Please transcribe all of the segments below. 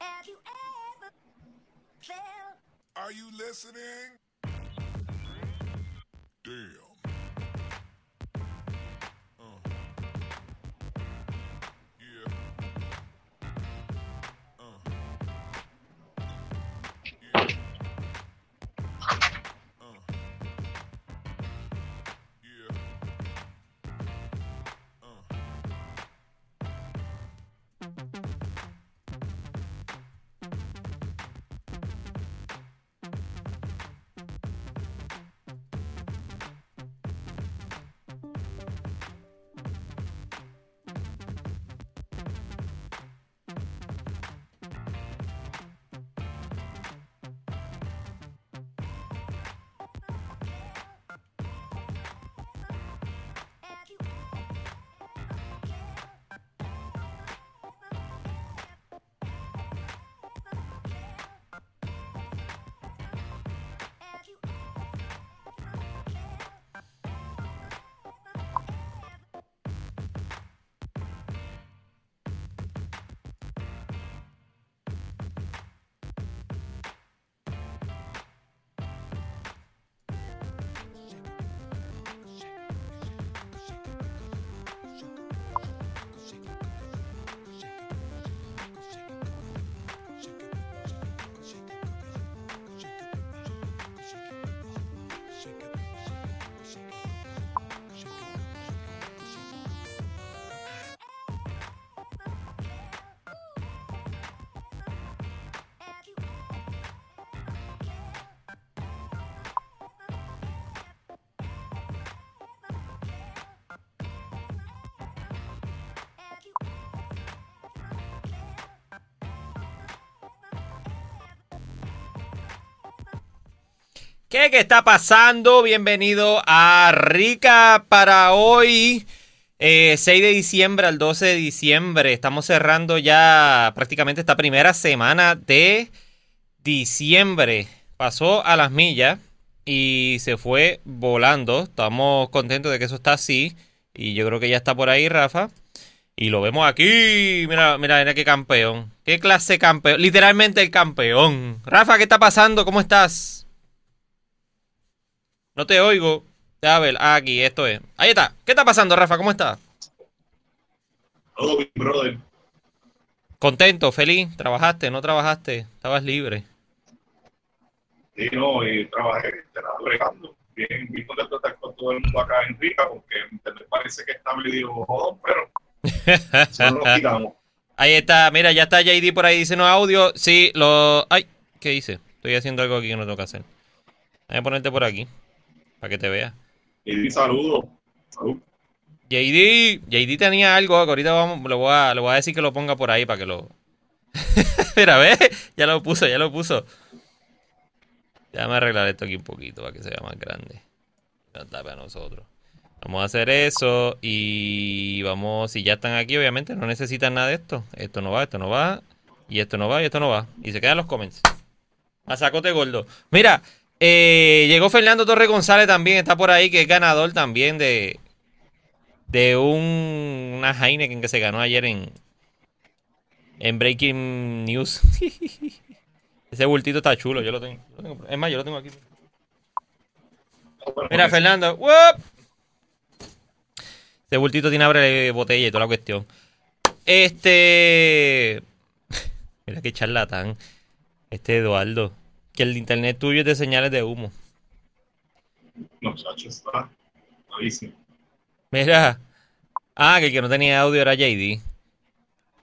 Have you ever felt? Are you listening? Damn. ¿Qué, qué está pasando? Bienvenido a Rica para hoy, eh, 6 de diciembre al 12 de diciembre. Estamos cerrando ya prácticamente esta primera semana de diciembre. Pasó a las millas y se fue volando. Estamos contentos de que eso está así. Y yo creo que ya está por ahí, Rafa. Y lo vemos aquí. Mira, mira, mira qué campeón. Qué clase campeón. Literalmente el campeón. Rafa, ¿qué está pasando? ¿Cómo estás? No te oigo. A ver, aquí, esto es. Ahí está. ¿Qué está pasando, Rafa? ¿Cómo estás? Todo bien, brother. Contento, feliz. ¿Trabajaste? ¿No trabajaste? Estabas libre. Sí, no, y trabajé, te la bregando. Bien, bien contento estar con todo el mundo acá en Rica, porque internet parece que está medio jodón, pero eso no lo quitamos. Ahí está, mira, ya está JD por ahí, dice no audio. Sí, lo. Ay, ¿qué hice? Estoy haciendo algo aquí que no tengo que hacer. Voy a ponerte por aquí, para que te vea. Y di saludos. Salud. JD, JD tenía algo que ahorita vamos, lo voy a, lo voy a decir que lo ponga por ahí para que lo. Mira, ve, ya lo puso, ya lo puso. Déjame arreglar esto aquí un poquito para que se vea más grande. No tape a nosotros. Vamos a hacer eso y vamos, si ya están aquí, obviamente no necesitan nada de esto. Esto no va, esto no va, y esto no va, y esto no va. Y se quedan los comments. A sacote gordo. Mira, eh, llegó Fernando Torre González también, está por ahí, que es ganador también de, de un, una Heineken que se ganó ayer en, en Breaking News. Ese bultito está chulo, yo lo tengo. lo Es más, yo lo tengo aquí. Mira, Fernando. ¡Wup! Ese bultito tiene abre botella y toda la cuestión. Este. Mira qué charlatán. Este Eduardo. Que el internet tuyo es de señales de humo. No, chacho, está malísimo. Mira. Ah, que el que no tenía audio era JD.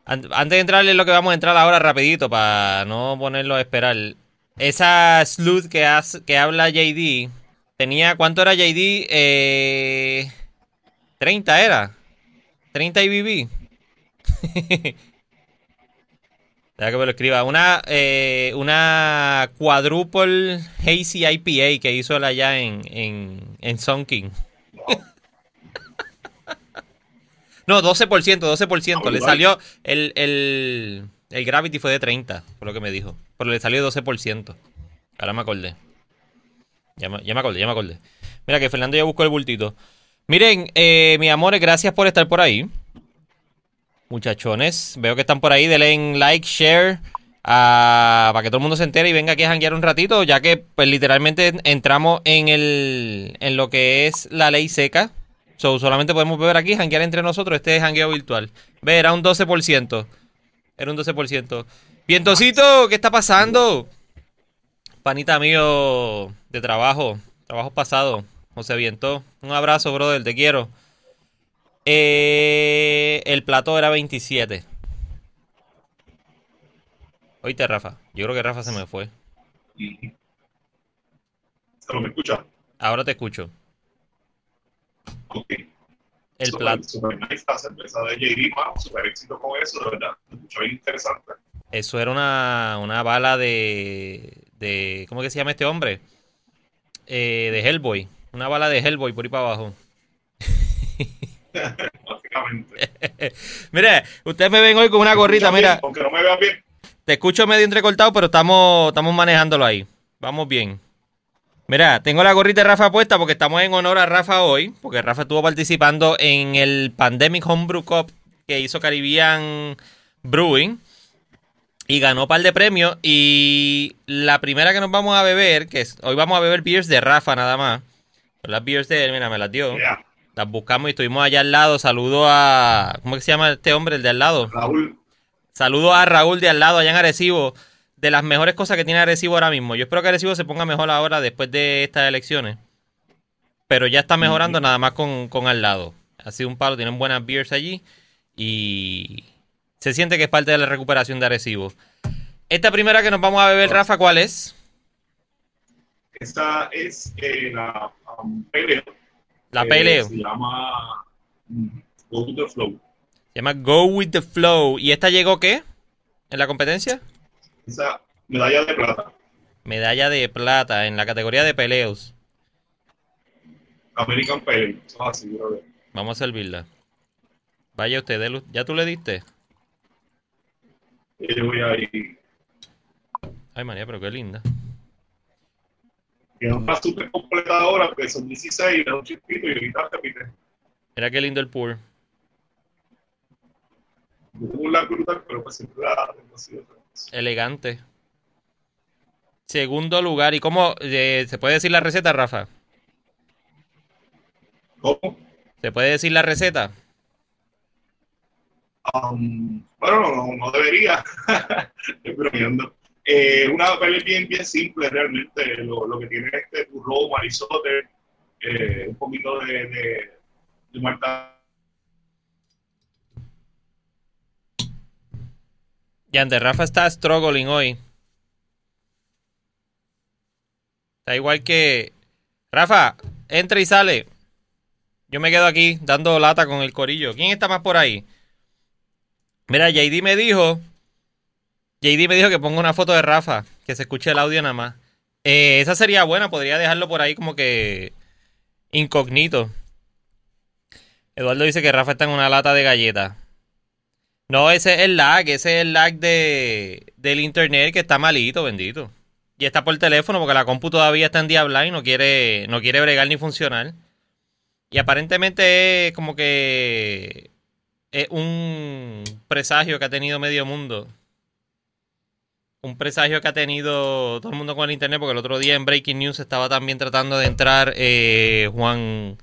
An- Antes de entrarle en lo que vamos a entrar ahora rapidito para no ponerlo a esperar. Esa sleuth que, hace- que habla JD tenía... ¿Cuánto era JD? Eh, 30 era. 30 IBB. Deja que me lo escriba. Una, eh, una quadruple hazy IPA que hizo él allá en, en, en Sun King. No, 12%, 12%. Le salió el, el, el Gravity fue de 30, por lo que me dijo. Pero le salió 12%. Ahora me acordé. Ya me, ya me acordé, ya me acordé. Mira que Fernando ya buscó el bultito. Miren, eh, mis amores, gracias por estar por ahí. Muchachones, veo que están por ahí. Denle en like, share a- para que todo el mundo se entere y venga aquí a janguear un ratito, ya que pues literalmente entramos en el en lo que es la ley seca. So, solamente podemos beber aquí, janguear entre nosotros. Este es jangueo virtual. Ve, era un 12%. Era un 12%. Vientocito, ¿qué está pasando? Panita mío de trabajo, trabajo pasado, José Viento. Un abrazo, brother, te quiero. Eh, el plato era 27. Oíste, Rafa. Yo creo que Rafa se me fue. ¿Se me escucha? Ahora te escucho. Ok. El Super- plato. Super nice la cerveza de JD, mano. Super éxito con eso, de verdad. Bien interesante. Eso era una, una bala de, de. ¿Cómo que se llama este hombre? Eh, de Hellboy. Una bala de Hellboy por ahí para abajo. Básicamente. Mira, ustedes me ven hoy con una gorrita, ¿Me escuchan mira. bien? No me vean bien. Te escucho medio entrecortado, pero estamos, estamos manejándolo ahí. Vamos bien. Mira, tengo la gorrita de Rafa puesta porque estamos en honor a Rafa hoy, porque Rafa estuvo participando en el Pandemic Homebrew Cup que hizo Caribbean Brewing y ganó un par de premios. Y la primera que nos vamos a beber, que es, hoy vamos a beber beers de Rafa nada más. Las beers de él, mira, me las dio. Yeah. Las buscamos y estuvimos allá al lado. Saludo a. ¿Cómo que se llama este hombre, el de al lado? Raúl, Saludo a Raúl de al lado, allá en Arecibo. De las mejores cosas que tiene Arecibo ahora mismo. Yo espero que Arecibo se ponga mejor ahora después de estas elecciones. Pero ya está mejorando nada más con, con al lado. Ha sido un palo, tienen buenas beers allí. Y se siente que es parte de la recuperación de Arecibo. Esta primera que nos vamos a beber, Rafa, ¿cuál es? esta es eh, la um. La eh, Ale. Se llama mm, Go with the Flow. Se llama Go With The Flow. ¿Y esta llegó qué? ¿En la competencia? Esa medalla de plata. Medalla de plata en la categoría de peleos. American brother. Vamos a servirla. Vaya usted, delu- ¿ya tú le diste? Yo voy ahí. Ay, María, pero qué linda. Que no está súper completa ahora, porque son 16 y da un chispito y ahorita repite. Mira qué lindo el pour. Un la brutal, pero pues siempre la tengo así frente. Elegante. Segundo lugar. ¿Y cómo? eh, ¿Se puede decir la receta, Rafa? ¿Cómo? ¿Se puede decir la receta? Um, bueno, no, no, no debería. Estoy bromeando. Eh, una pelea bien, bien simple realmente. Lo, lo que tiene es este burro, marisote, eh, un poquito de, de, de antes, Rafa está struggling hoy. Está igual que. Rafa, entra y sale. Yo me quedo aquí dando lata con el corillo. ¿Quién está más por ahí? Mira, JD me dijo. JD me dijo que ponga una foto de Rafa, que se escuche el audio nada más. Eh, esa sería buena, podría dejarlo por ahí como que incógnito. Eduardo dice que Rafa está en una lata de galletas. No, ese es el lag, ese es el lag de, del internet que está malito, bendito. Y está por teléfono porque la compu todavía está en Diabla y no quiere, no quiere bregar ni funcionar. Y aparentemente es como que es un presagio que ha tenido medio mundo. Un presagio que ha tenido todo el mundo con el internet porque el otro día en Breaking News estaba también tratando de entrar eh, Juan,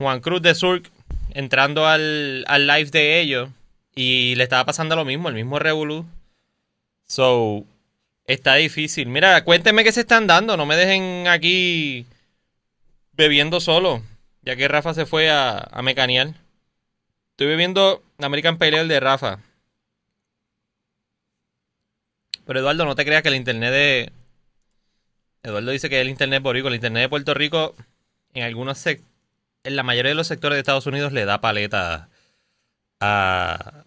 Juan Cruz de Surk entrando al, al live de ellos y le estaba pasando lo mismo, el mismo revolú. So, está difícil. Mira, cuéntenme qué se están dando, no me dejen aquí bebiendo solo, ya que Rafa se fue a, a mecanear. Estoy bebiendo American Pale Ale de Rafa. Pero Eduardo, no te creas que el internet de... Eduardo dice que el internet boricua, el internet de Puerto Rico, en algunos sec- en la mayoría de los sectores de Estados Unidos le da paleta a...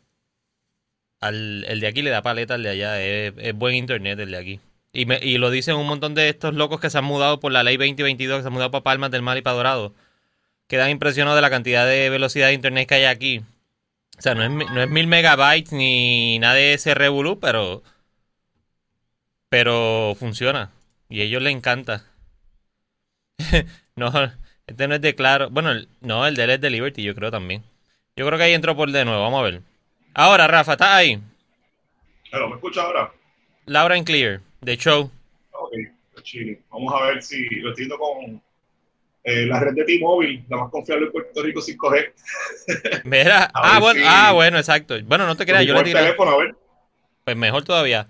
Al, el de aquí le da paleta al de allá. Es, buen internet el de aquí. Y, me- y lo dicen un montón de estos locos que se han mudado por la ley 2022, que se han mudado para Palmas del Mar y para Dorado. Quedan impresionados de la cantidad de velocidad de internet que hay aquí. O sea, no es, no es mil megabytes ni nada de ese revolú, pero... Pero funciona. Y a ellos les encanta. no, este no es de claro. Bueno, el- no, el de él es de Liberty, yo creo también. Yo creo que ahí entró por de nuevo, vamos a ver. Ahora, Rafa, ¿estás ahí? Pero me escucha ahora. Laura and Clear, de show. Ok, pues chile. Vamos a ver si lo estoy viendo con eh, la red de T-Mobile, la más confiable en Puerto Rico 5G. Mira, ah bueno, si- ah, bueno, exacto. Bueno, no te creas, yo le el tiré. teléfono, a ver. Pues mejor todavía.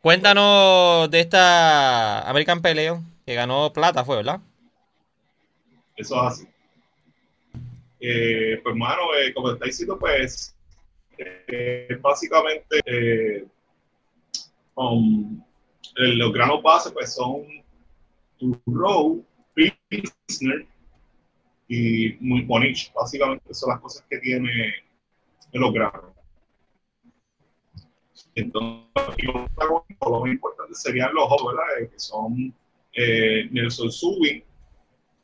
Cuéntanos de esta American Peleo que ganó plata, fue, ¿verdad? Eso es así. Eh, pues, mano, eh, como está diciendo, pues, eh, básicamente, eh, um, los granos base, pues, son Row, Pilsner y muy Bonich. Básicamente, son las cosas que tiene los granos. Entonces, lo más importante serían los hops, ¿verdad? Eh, que son eh, Nelson Subin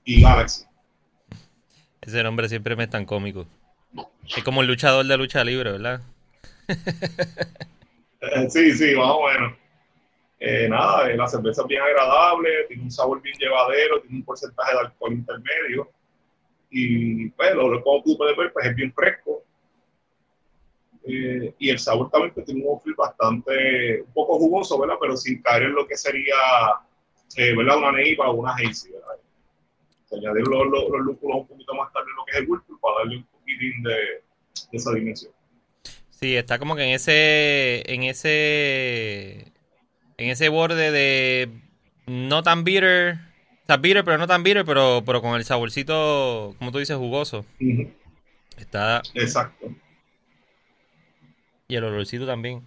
y Galaxy. Ese nombre siempre me es tan cómico. Es como el luchador de lucha libre, ¿verdad? Eh, Sí, sí, más o menos. Eh, nada, la cerveza es bien agradable, tiene un sabor bien llevadero, tiene un porcentaje de alcohol intermedio. Y pues, lo, lo como tú puedes ver, pues es bien fresco. Eh, y el sabor también pues, tiene un feel bastante, un poco jugoso, ¿verdad? Pero sin caer en lo que sería, eh, ¿verdad? Una neipa o una hazy, ¿verdad? Se añadir los, los, los lúpulos un poquito más tarde en lo que es el Whirlpool para darle un poquitín de, de esa dimensión. Sí, está como que en ese, en ese, en ese borde de no tan bitter, o sea, bitter pero no tan bitter, pero, pero con el saborcito, como tú dices, jugoso. Ujú, Está, Exacto. Y el olorcito también.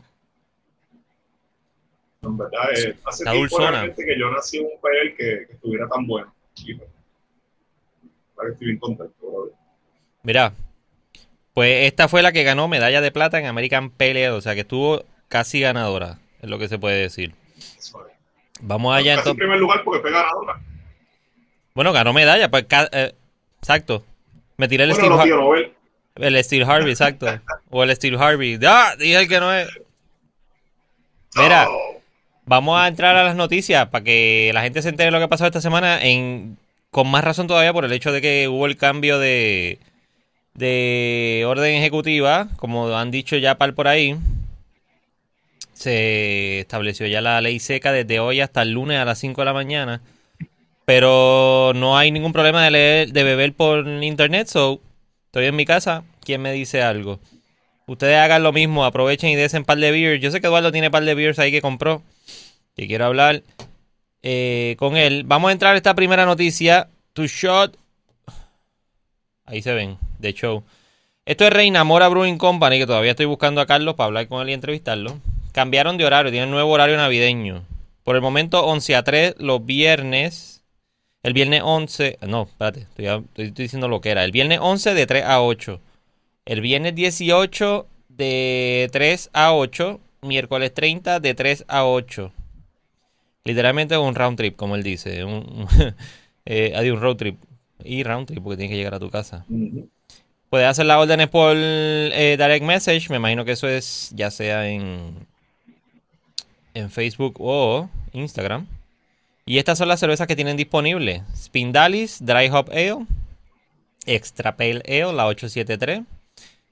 En verdad, eh, hace Está tiempo dulzona. realmente que yo nací en un PL que, que estuviera tan bueno. Y, pues, la verdad que estoy bien contento. brother. Mira, pues esta fue la que ganó medalla de plata en American Pelea, o sea que estuvo casi ganadora, es lo que se puede decir. Eso es. Vamos allá Casi en entonces. primer lugar porque fue ganadora. Bueno, ganó medalla, pues eh, exacto. Me tiré el Bueno, Steve, los Har- tío Nobel. El Steve Harvey, exacto. O el Steve Harvey. ¡Ah! Dije el que no es. Mira. Vamos a entrar a las noticias para que la gente se entere de lo que ha pasado esta semana en, con más razón todavía por el hecho de que hubo el cambio de, de orden ejecutiva, como han dicho ya par por ahí. Se estableció ya la ley seca desde hoy hasta el lunes a las 5 de la mañana. Pero no hay ningún problema de leer, de beber por internet, so estoy en mi casa, ¿quién me dice algo? Ustedes hagan lo mismo, aprovechen y desen par de beers. Yo sé que Eduardo tiene par de beers ahí que compró, que quiero hablar eh, con él. Vamos a entrar a esta primera noticia. To shot. Ahí se ven, de show. Esto es Reina Mora Brewing Company, que todavía estoy buscando a Carlos para hablar con él y entrevistarlo. Cambiaron de horario, tienen nuevo horario navideño. Por el momento 11 a 3 los viernes. El viernes 11, no, espérate, estoy, estoy- estoy diciendo lo que era. El viernes 11 de 3 a 8. El viernes 18 de 3 a 8. Miércoles 30 de 3 a 8. Literalmente un round trip, como él dice. Un, un- eh, un road trip. Y round trip porque tienes que llegar a tu casa. Puedes hacer las órdenes por eh, direct message. Me imagino que eso es ya sea en, en Facebook o Instagram. Y estas son las cervezas que tienen disponibles. Spindalis Dry Hop Ale. Extra Pale Ale, la 873.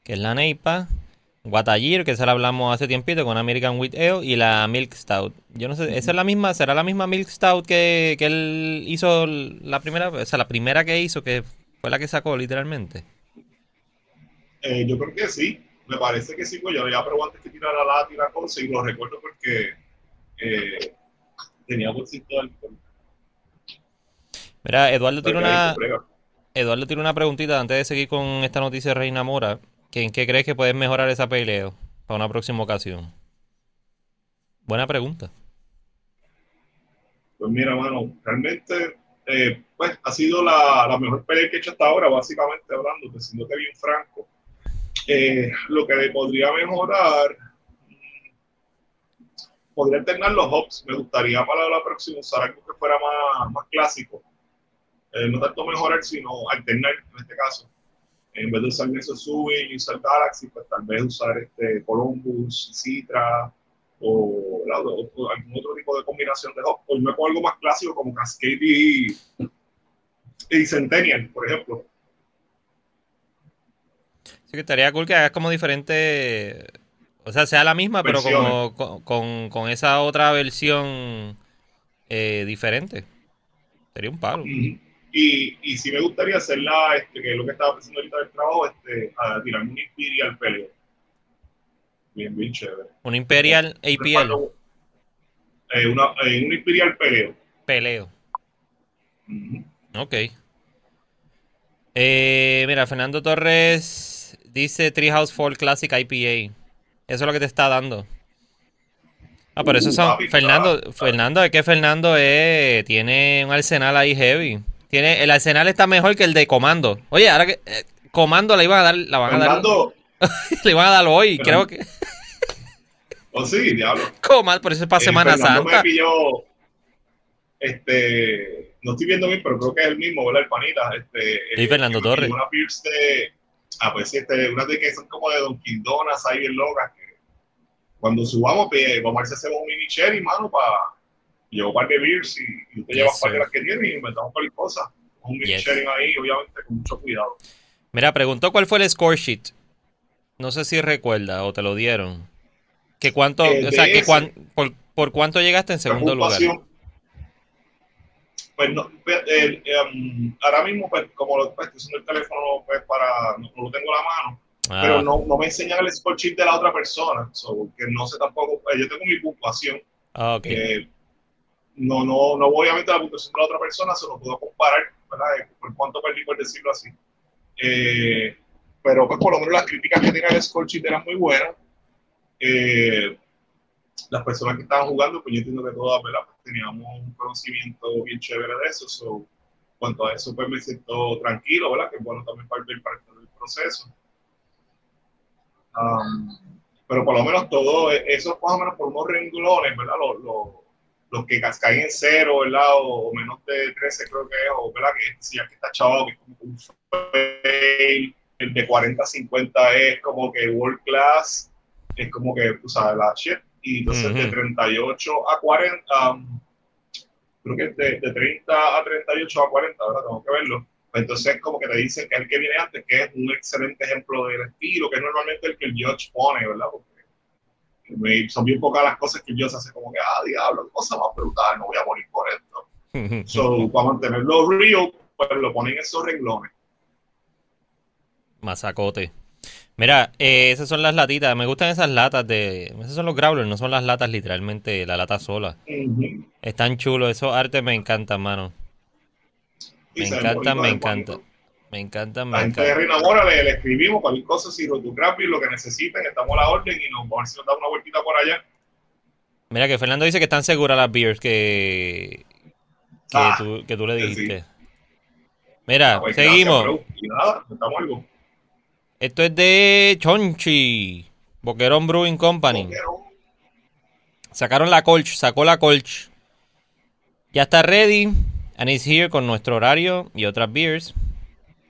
Que es la Neipa. Guatayir, que esa la hablamos hace tiempito con American Wheat Ale. Y la Milk Stout. Yo no sé, esa es la misma, será la misma Milk Stout que, que él hizo la primera, o sea, la primera que hizo, que fue la que sacó literalmente. Eh, yo creo que sí. Me parece que sí, pues yo ya probé antes que tirara la la cosa y lo recuerdo porque eh, tenía bolsito de alcohol. Mira, Eduardo tiene una. Eduardo tiene una preguntita antes de seguir con esta noticia de Reina Mora. que ¿En qué crees que puedes mejorar esa peleo para una próxima ocasión? Buena pregunta. Pues mira, mano, realmente eh, pues, ha sido la, la mejor pelea que he hecho hasta ahora, básicamente hablando, te siéndote bien franco. Eh, lo que le podría mejorar, podría alternar los hops. Me gustaría para la próxima usar algo que fuera más, más clásico. Eh, no tanto mejorar, sino alternar en este caso. En vez de usar Nexus Subway y usar Galaxy, pues tal vez usar este Columbus, Citra, o, algún otro tipo de combinación de hop. O irme con algo más clásico como Cascade y, Centennial, por ejemplo. Así que estaría cool que hagas como diferentes O sea, sea la misma, pero como con, con- con esa otra versión eh, diferente. Sería un palo. Y, y sí me gustaría hacerla, este, que es lo que estaba pensando ahorita del trabajo, este, a tirarme un Imperial peleo. Bien, bien chévere. Un Imperial APL. Eh, una, eh, un Imperial peleo. Peleo. Ujú. Ok. Eh, mira, Fernando Torres dice Treehouse Fall Classic IPA. Eso es lo que te está dando. Ah, por eso Uh, son. papi, Fernando, está- Fernando, es que Fernando es, tiene un arsenal ahí heavy. Tiene, el arsenal está mejor que el de Comando. Oye, ahora que eh, Comando la iban a dar, la van a dar, le iban a dar hoy. Creo que oh sí, diablo. Comando, por eso es para Eh, Semana Fernando Santa. me pilló, este, no estoy viendo bien, pero creo que es el mismo, ¿verdad? El panita. Este, Sí, eh, Fernando Torres. pilló Una Pierce de, ah, pues sí, este, unas de que son como de Dunkin' Donuts, ahí bien locas. Que cuando subamos, pues, vamos a ver si hacemos un mini cherry, mano, para llevar un par de beers y, y usted Yes, lleva un par de las que tiene y inventamos cualquier cosa. Un mini Yes. sharing ahí, obviamente, con mucho cuidado. Mira, preguntó cuál fue el score sheet. No sé si recuerda o te lo dieron. Que cuánto, Eh, o sea, que cuán- por, por cuánto llegaste en segundo lugar. Pues no, pues, eh, em, ahora mismo, pues, como lo pues, estoy usando el teléfono, pues, para, no, lo tengo a la mano, Ah, pero no, no me enseñan el score sheet de la otra persona, so, que no sé tampoco, pues, yo tengo mi puntuación, ah, eh, no, no, no voy a la puntuación de la otra persona, se lo puedo comparar, ¿verdad? Eh, Por cuánto perdí, por decirlo así. Eh, pero pues por lo menos las críticas que tenía el score sheet eran muy buenas. Eh, las personas que estaban jugando, pues yo entiendo que todas, ¿verdad? Teníamos un conocimiento bien chévere de eso. So, cuanto a eso, pues me siento tranquilo, ¿verdad? Que es bueno también para el parte del proceso. Um, pero por lo menos todo, eh, eso más o menos por unos renglones, ¿verdad? Los, los, los que caen en cero, ¿verdad? O, o menos de 13 creo que es, o ¿verdad? Que si ya que está chavado, que es como un fail, el de 40 a 50 es como que world class, es como que, tú sabes, la shit. Y entonces de Ujú. 38 a 40, um, creo que de, de 30 a 38 a 40, ¿verdad? Tengo que verlo. Entonces, como que te dicen que es el que viene antes, que es un excelente ejemplo del estilo, que es normalmente el que el Judge pone, ¿verdad? Porque me- son bien pocas las cosas que el Judge hace, como que, ah, diablo, qué cosa más brutal, no voy a morir por esto. So, para mantenerlo real, pues lo ponen en esos renglones. Mazacote. Mira, eh, esas son las latitas. Me gustan esas latas de. Esos son los growlers, no son las latas literalmente, la lata sola. Ujú. Están chulos, esos artes me encantan, mano. Y Me encantan, me encantan. Me encantan, me gente de encantan. Reina Mora le, le escribimos cualquier cosa, si Rotocrappy, lo que necesiten, estamos a la orden y nos vamos a ver si nos da una vueltita por allá. Mira que Fernando dice que están seguras las beers que, que, Ah, tú, que tú le que sí. dijiste. Mira, Pues, gracias, seguimos. bro. Y nada, estamos algo. Esto es de Chonchi, Boquerón Brewing Company. Sacaron la Colch, sacó la Colch. Ya está ready. And is here con nuestro horario y otras beers.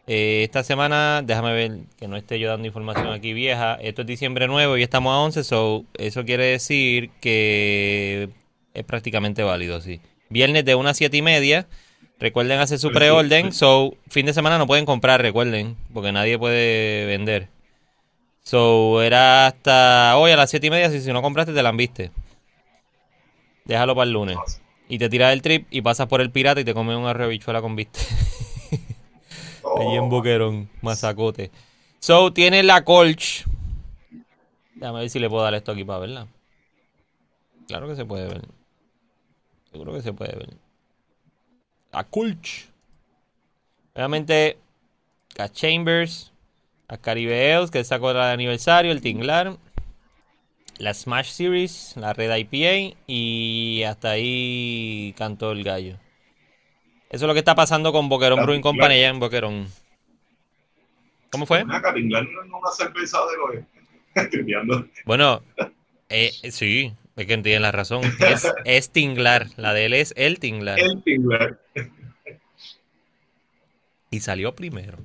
Eh, esta semana, déjame ver que no esté yo dando información aquí vieja. Esto es diciembre nuevo y estamos a 11, so eso quiere decir que es prácticamente válido, sí. Viernes de 1 a 7 y media. Recuerden hacer su preorden. So, fin de semana no pueden comprar, recuerden, porque nadie puede vender. So, era hasta hoy a las 7 y media. Si, si no compraste, te la viste. Déjalo para el lunes. Y te tiras el trip y pasas por el pirata y te comes una rebichuela con viste. Allí en Oh, Boquerón, mazacote. So, tiene la Colch. Déjame ver si le puedo dar esto aquí para verla. Claro que se puede ver. Seguro que se puede ver. La Colch. Obviamente, las Chambers, las Caribeos, que sacó el aniversario, el Tinglar. La Smash Series, la Red IPA y hasta ahí cantó el gallo. Eso es lo que está pasando con Boquerón La Brewing Tinglar. Company allá en Boquerón. ¿Cómo fue? Una Caringlar no es una cerveza del oeste. Bueno, eh, sí, es que tienen la razón. Es, es Tinglar, la de él es el Tinglar. El Tinglar. Y salió primero.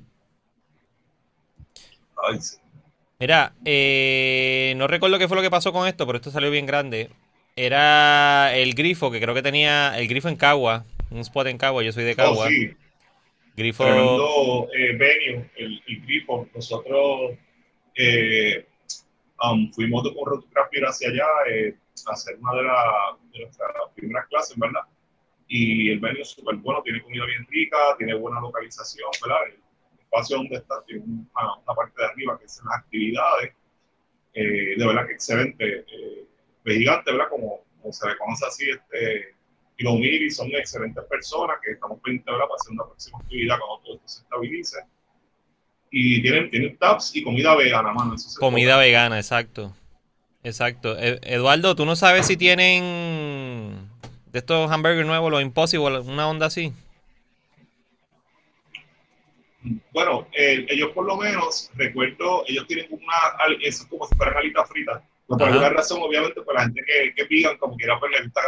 Mira, eh, no recuerdo qué fue lo que pasó con esto, pero esto salió bien grande. Era el grifo, que creo que tenía el grifo en Cagua, un spot en Cagua, yo soy de Oh, Cagua. sí. Grifo, Tremendo eh, venue, el, el grifo. Nosotros, eh, um, fuimos con Rotocraft hacia allá eh, hacer una de, la- de nuestras primeras clases, ¿verdad? Y el venue es súper bueno, tiene comida bien rica, tiene buena localización, ¿verdad? El espacio donde está tiene una, una parte de arriba que son las actividades. Eh, de verdad que excelente. Eh, gigante, ¿verdad? Como, como se le conoce así, este, y los Miri son excelentes personas que estamos pendientes, ¿verdad? Para hacer una próxima actividad cuando todo esto se estabilice. Y tienen, tienen taps y comida vegana, mano. Eso Comida vegana, exacto. Exacto. E- Eduardo, ¿tú no sabes si tienen de estos hamburgers nuevos, los Impossible, una onda así? Bueno, eh, ellos por lo menos, recuerdo, ellos tienen una, eso es como si fueran alitas fritas. Pues por Ajá. alguna razón, obviamente, para la gente que, que pidan, como quiera, pues les gusta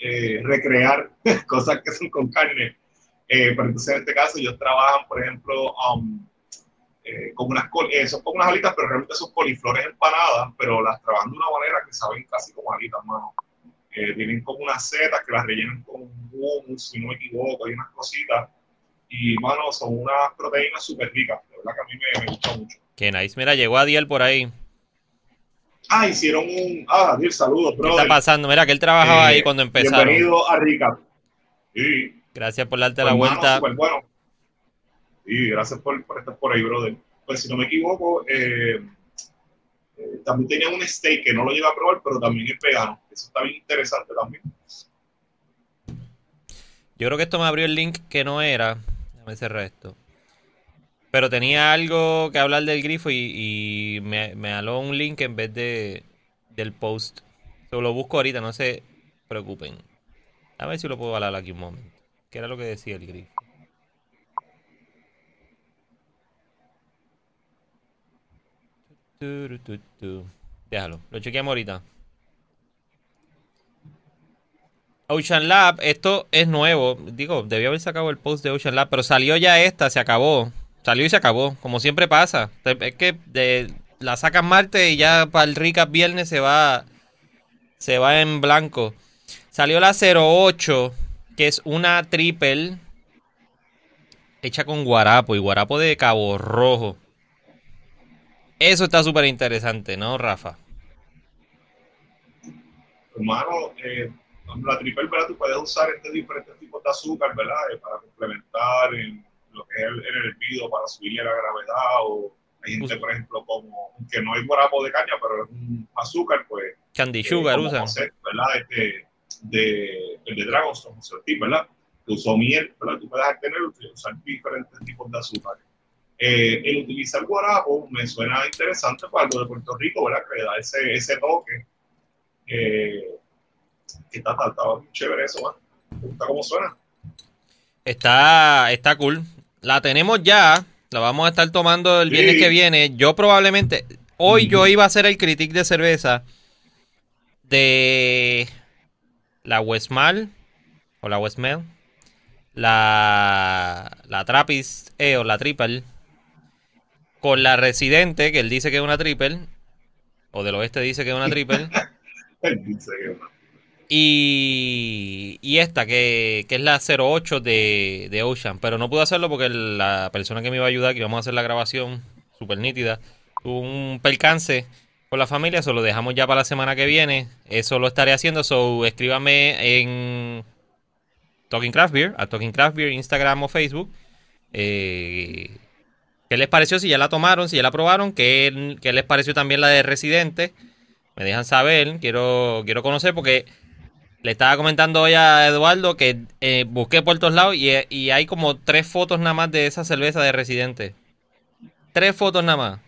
eh, recrear cosas que son con carne. Eh, pero entonces en este caso ellos trabajan, por ejemplo, um, eh, con unas, eh, son como unas alitas, pero realmente son coliflores empanadas, pero las trabajan de una manera que saben casi como alitas, mano. Eh, tienen como unas setas que las rellenan con hummus, si no me equivoco, y unas cositas. Y, mano, son unas proteínas súper ricas. De verdad que a mí me, me gusta mucho. Qué nice. Mira, llegó Adiel por ahí. Ah, hicieron un... Ah, Daniel, saludos, ¿Qué bro. está pasando? Mira, que él trabajaba Eh, ahí cuando empezaron. Bienvenido a Recap. Sí, Gracias por darte la hermano, vuelta. súper bueno. Sí, gracias por, estar por ahí, brother. Pues si no me equivoco, eh, eh, también tenía un steak que no lo llegué a probar, pero también es vegano. Eso está bien interesante también. Yo creo que esto me abrió el link que no era. Déjame cerrar esto. Pero tenía algo que hablar del grifo y, y me, me aló un link en vez de del post. So, lo busco ahorita, no se preocupen. A ver si lo puedo hablar aquí un momento. ¿Qué era lo que decía el grifo? Turu, tu, tu. Déjalo, lo chequeamos ahorita. Ocean Lab, esto es nuevo. Digo, debió haber sacado el post de Ocean Lab, pero salió ya esta, se acabó. Salió y se acabó, como siempre pasa. Es que la sacan martes y ya para el Ricas viernes se va se va en blanco. Salió la 08, que es una triple hecha con guarapo y guarapo de Cabo Rojo. Eso está súper interesante, ¿no, Rafa? Hermano, eh, la triple, ¿verdad? Tú puedes usar este diferentes tipos de azúcar, ¿verdad? Eh, para complementar en lo que es el, el hervido, para subirle la gravedad. O hay gente, por ejemplo, como que no es guarapo de caña, pero es un azúcar, pues. Candy eh, Sugar usan. José, ¿verdad? Este, de, el de Dragonstone, ¿verdad? Que usó miel, ¿verdad? Tú puedes tener, usar diferentes tipos de azúcar. Eh, el utilizar guarapo me suena interesante para algo de Puerto Rico, ¿verdad? Que le da ese, ese toque. Eh, que está, está, está muy chévere eso, ¿verdad? ¿Te gusta cómo suena? Está, está cool. La tenemos ya. La vamos a estar tomando el viernes que viene. Yo probablemente. Hoy yo iba a hacer el critic de cerveza de la Westmal o la Westmel. La, la Trappist E o la Triple. Con la Residente, que él dice que es una Triple. O del oeste dice que es una Triple. Él dice que no. Y, y esta, que, que es la 08 de, de Ocean. Pero no pude hacerlo porque la persona que me iba a ayudar, que íbamos a hacer la grabación súper nítida, tuvo un percance con la familia. Eso lo dejamos ya para la semana que viene. Eso lo estaré haciendo. So, escríbame en Talking Craft Beer, a Talking Craft Beer, Instagram o Facebook. Eh, ¿Qué les pareció? Si ya la tomaron, si ya la probaron. ¿Qué, qué les pareció también la de Residente? Me dejan saber. Quiero, quiero conocer porque le estaba comentando hoy a Eduardo que eh, busqué por todos lados y, y hay como tres fotos nada más de esa cerveza de Residente. Tres fotos nada más.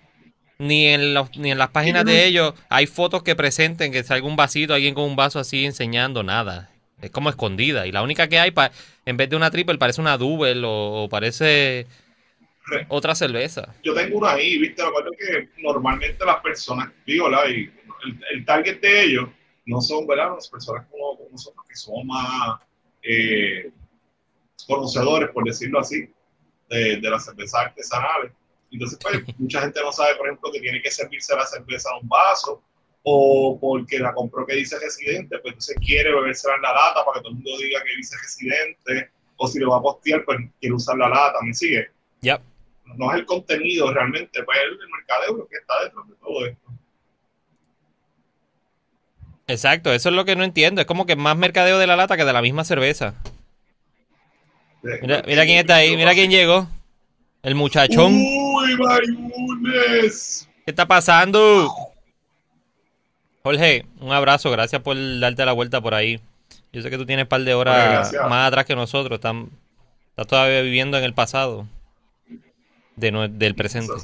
Ni en, los, ni en las páginas de ellos hay fotos que presenten que salga un vasito, alguien con un vaso así enseñando nada. Es como escondida. Y la única que hay, en vez de una triple, parece una double o parece otra cerveza. Yo tengo una ahí, ¿viste? Lo que pasa es que normalmente las personas, digo, ¿verdad? Y el, el target de ellos no son, ¿verdad? Las personas como, como nosotros que somos más eh, conocedores, por decirlo así, de, de las cervezas artesanales. Entonces, pues, mucha gente no sabe, por ejemplo, que tiene que servirse la cerveza en un vaso o porque la compró que dice residente, pues entonces quiere bebérsela en la lata para que todo el mundo diga que dice residente o si lo va a postear, pues quiere usar la lata, ¿me sigue? Ya. No es el contenido realmente, pues es el mercadeo lo que está detrás de todo esto. Exacto, eso es lo que no entiendo. Es como que más mercadeo de la lata que de la misma cerveza. Mira, mira quién está ahí, mira quién llegó. El muchachón. Uy, goodness. ¿Qué está pasando? Jorge, un abrazo, gracias por darte la vuelta por ahí. Yo sé que tú tienes un par de horas más atrás que nosotros. Están, estás todavía viviendo en el pasado. De del presente.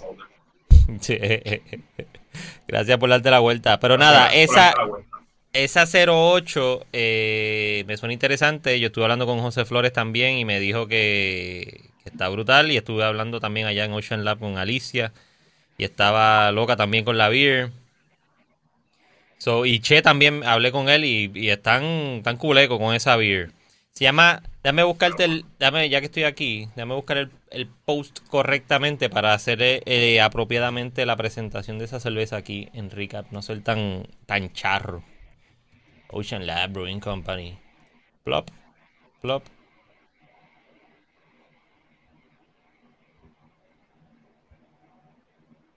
Sí. Gracias por darte la vuelta. Pero nada, Gracias esa, esa 08 eh, me suena interesante. Yo estuve hablando con José Flores también y me dijo que, que está brutal. Y estuve hablando también allá en Ocean Lab con Alicia. Y estaba loca también con la beer. So, y Che también hablé con él y, y están tan culeco con esa beer. Se llama, déjame buscarte el, déjame, ya que estoy aquí, déjame buscar el, el post correctamente para hacer eh, eh, apropiadamente la presentación de esa cerveza aquí en Recap, no ser tan, tan charro. Ocean Lab Brewing Company. Plop, plop.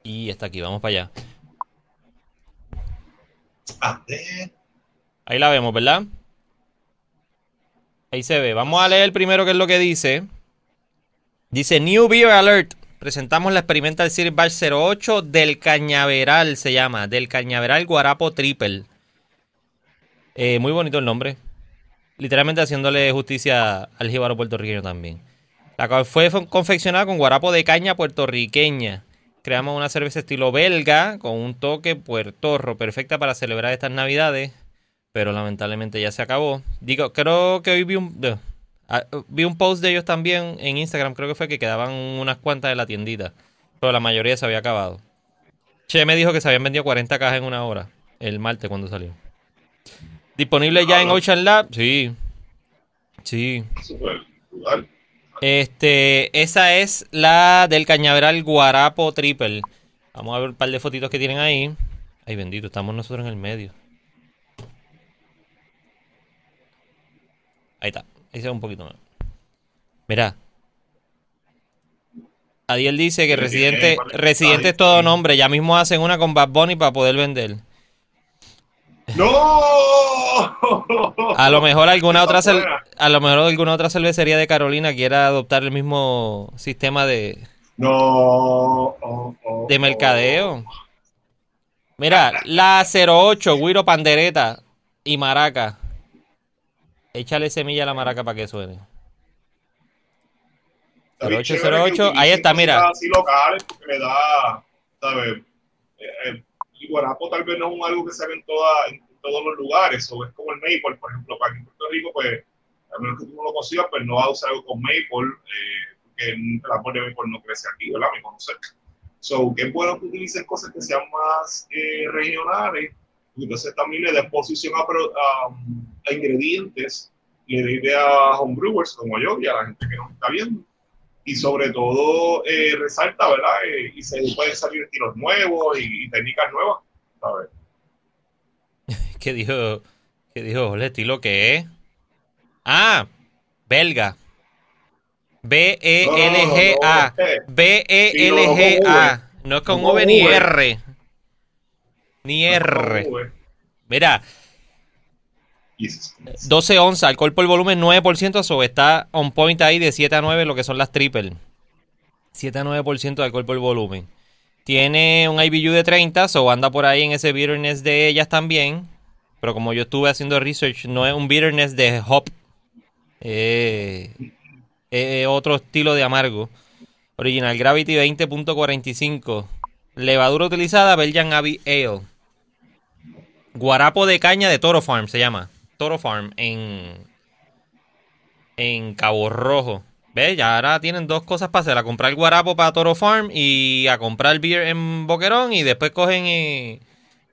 Y está aquí, vamos para allá. Ahí la vemos, ¿verdad? Ahí se ve. Vamos a leer primero qué es lo que dice. Dice New Beer Alert. Presentamos la Experimental Series Batch 08 del Cañaveral, se llama. Del Cañaveral Guarapo Triple. Eh, muy bonito el nombre. Literalmente haciéndole justicia al jíbaro puertorriqueño también. La cual fue confeccionada con guarapo de caña puertorriqueña. Creamos una cerveza estilo belga con un toque puertorro, perfecta para celebrar estas navidades, pero lamentablemente ya se acabó. Digo, creo que hoy vi un, ah, vi un post de ellos también en Instagram, creo que fue que quedaban unas cuantas de la tiendita, pero la mayoría se había acabado. Che me dijo que se habían vendido 40 cajas en una hora, el martes cuando salió. Disponible ya en Ocean Lab, sí. Sí. Este, esa es la del Cañaveral Guarapo Triple. Vamos a ver un par de fotitos que tienen ahí. Ay, bendito, estamos nosotros en el medio. Ahí está, ahí se un poquito más. Mira. Adiel dice que Residente, Residente es todo nombre. Ya mismo hacen una con Bad Bunny para poder vender. ¡No! A lo mejor alguna otra a lo mejor alguna otra cervecería de Carolina quiera adoptar el mismo sistema de, No. oh, oh, de mercadeo. Mira, la 08, Guiro Pandereta y Maraca. Échale semilla a la maraca para que suene. Está bien 08, chévere que 08, ahí está, mira. Así locales porque le da, ¿sabes? Eh, eh, guarapo tal vez no es un algo que se ve en, toda- en todos los lugares, o es como el maple, por ejemplo, para aquí en Puerto Rico, pues, a menos que tú no lo consigas, pues no vas a usar algo con maple, eh, porque el árbol de maple no crece aquí, ¿verdad? Mi conocer. So, que es bueno que utilicen cosas que sean más eh, regionales, y entonces también le da exposición a, a, a ingredientes, le da idea a homebrewers como yo y a la gente que nos está viendo y sobre todo eh, resalta, ¿verdad? Eh, y se pueden salir estilos nuevos y, y técnicas nuevas, ¿sabes? ¿Qué dijo? ¿Qué dijo? ¿El estilo qué es? Ah, belga. B-E-L-G-A. B-E-L-G-A. No es con V ni. R. Ni R. Mira, Jesus Christ. 12 onzas, alcohol por volumen 9%, so está on point ahí de 7 a 9 lo que son las triple. 7 a 9% de alcohol por volumen. Tiene un IBU de 30, so anda por ahí en ese bitterness de ellas también. Pero como yo estuve haciendo research, no es un bitterness de hop. Eh, eh, otro estilo de amargo. Original Gravity 20.45. Levadura utilizada, Belgian Abbey Ale. Guarapo de caña de Toro Farm se llama. Toro Farm en, en Cabo Rojo. ¿Ves? Ya ahora tienen dos cosas para hacer. A comprar guarapo para Toro Farm y a comprar beer en Boquerón y después cogen y,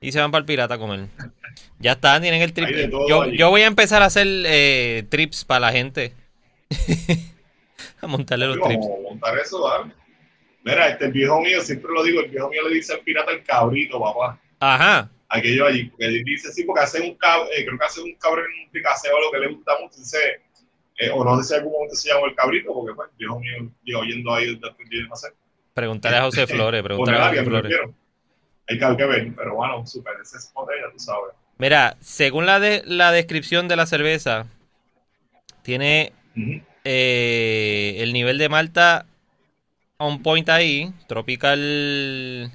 y se van para el pirata a comer. Ya está, tienen el trip. Yo, yo voy a empezar a hacer eh, trips para la gente. a montarle los Vamos trips. a montar eso, ¿vale? Mira, este el viejo mío, siempre lo digo, el viejo mío le dice al pirata el cabrito, papá. Ajá. Aquello allí, porque él dice sí, porque hacen un cabrón, creo que hacen un cabrón en un picaseo, lo que le gusta mucho, dice, eh, o no sé si algún momento se llama el cabrito, porque pues, el viejo mío lleva oyendo ahí desde tiene no sé. Preguntarle a José Flores. Preguntarle a José Flores. refiero. Hay que, ver, pero bueno, super, ese es botella, tú sabes. Mira, según la, de, la descripción de la cerveza, tiene eh, el nivel de malta on point ahí, tropical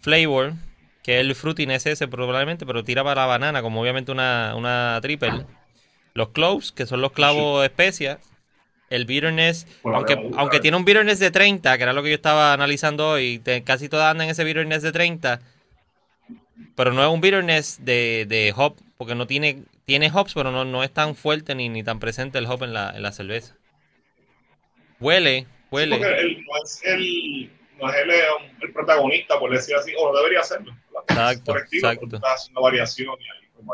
flavor, que es el fruitiness ese probablemente, pero tira para la banana, como obviamente una, una triple. Los cloves, que son los clavos de especia. El bitterness, la aunque, aunque tiene un bitterness de 30, que era lo que yo estaba analizando hoy, te- casi todas andan en ese bitterness de 30, pero no es un bitterness de, de hop, porque no tiene, tiene hops, pero no, no es tan fuerte ni, ni tan presente el hop en la, en la cerveza. Huele, huele. Porque el, no es el, eh, el protagonista, por decir así, o no debería serlo. ¿verdad? Exacto, exacto. estás haciendo variación y ahí pues.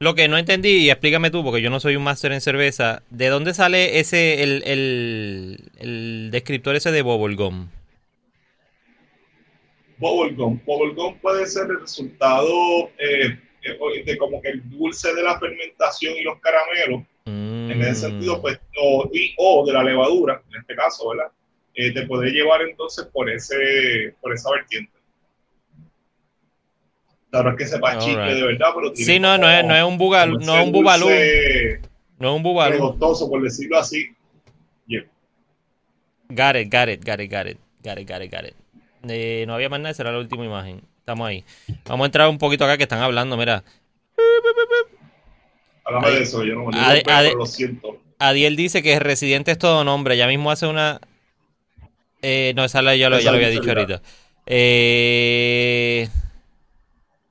Lo que no entendí, y explícame tú, porque yo no soy un máster en cerveza, ¿de dónde sale ese, el, el, el descriptor ese de bubblegum? Bubblegum. Bubblegum puede ser el resultado eh, eh, de como que el dulce de la fermentación y los caramelos, en ese Mm. sentido, pues, o, y, o de la levadura, en este caso, ¿verdad? Eh, te puede llevar entonces por ese por esa vertiente. La verdad es que sepa chicle Alright. de verdad, pero tiene Sí, no, no como- es, no es un bugal, no es un bubalú, dulce no es un bubalú. regostoso, por decirlo así. Yeah. Got it, got it, got it, got it, got it, got it, got it. Eh, no había más nada, será la última imagen. Estamos ahí. Vamos a entrar un poquito acá que están hablando, mira. Háblame de eso, yo no, pero lo siento. Adiel dice que Residente es todo nombre. Ya mismo hace una. Eh, no, esa la- ya lo, ya lo había dicho ahorita. Eh,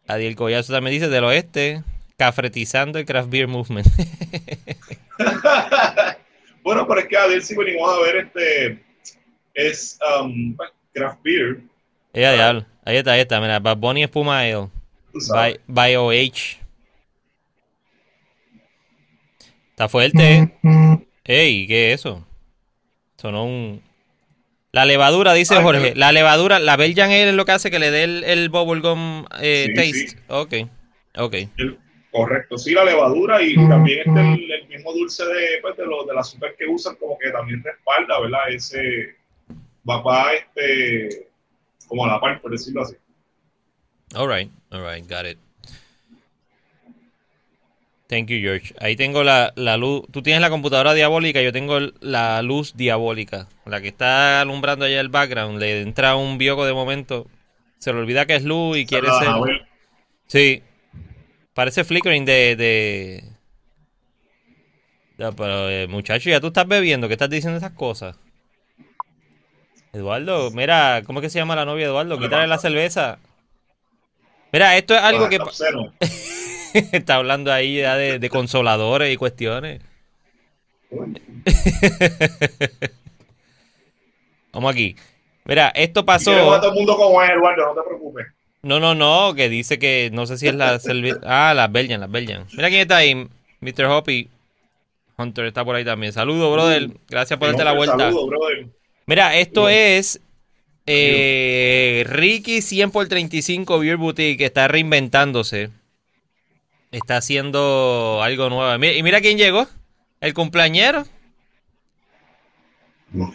Adiel Collazo también dice del oeste. Cafretizando el craft beer movement. bueno, pero es que a ver si venimos a ver este es um, craft beer, Ella diablo. Ahí está, ahí está. Mira, Bad Bunny Espuma Ale. By, by OH. Está fuerte, ¿eh? Ey, ¿qué es eso? Sonó un... La levadura, dice Ay, Jorge. pero- La levadura, la Belgian Ale es lo que hace que le dé el, el bubblegum eh, Sí, taste. sí. Ok, ok. El- correcto, sí, la levadura y también este el, el mismo dulce de, pues, de, lo, del azúcar que usan como que también respalda, ¿verdad? Ese va para este, como a la par, por decirlo así. Alright, alright, got it. Thank you, George. Ahí tengo la, la luz. Tú tienes la computadora diabólica, yo tengo el- la luz diabólica. La que está alumbrando allá el background. Le entra un bioco de momento. Se le olvida que es luz y quiere ser. Sí. Parece flickering de. de... Ya, pero, eh, muchacho, ya tú estás bebiendo. ¿Qué estás diciendo esas cosas? Eduardo, mira, ¿cómo es que se llama la novia Eduardo? Quítale la cerveza. Mira, esto es algo que. Está hablando ahí ya de, de consoladores y cuestiones. Vamos aquí. Mira, esto a pasó. todo el mundo como es, Eduardo, no te preocupes. No, no, no, que dice que no sé si es la Ah, las Belgian, las Belgian. Mira quién está ahí, Mr. Hoppy. Hunter está por ahí también. Saludos, brother. Gracias por darte la vuelta. Saludos, brother. Mira, esto es eh, Ricky 100 por 35 Beer Boutique. Está reinventándose. Está haciendo algo nuevo. Y mira quién llegó. El cumpleañero.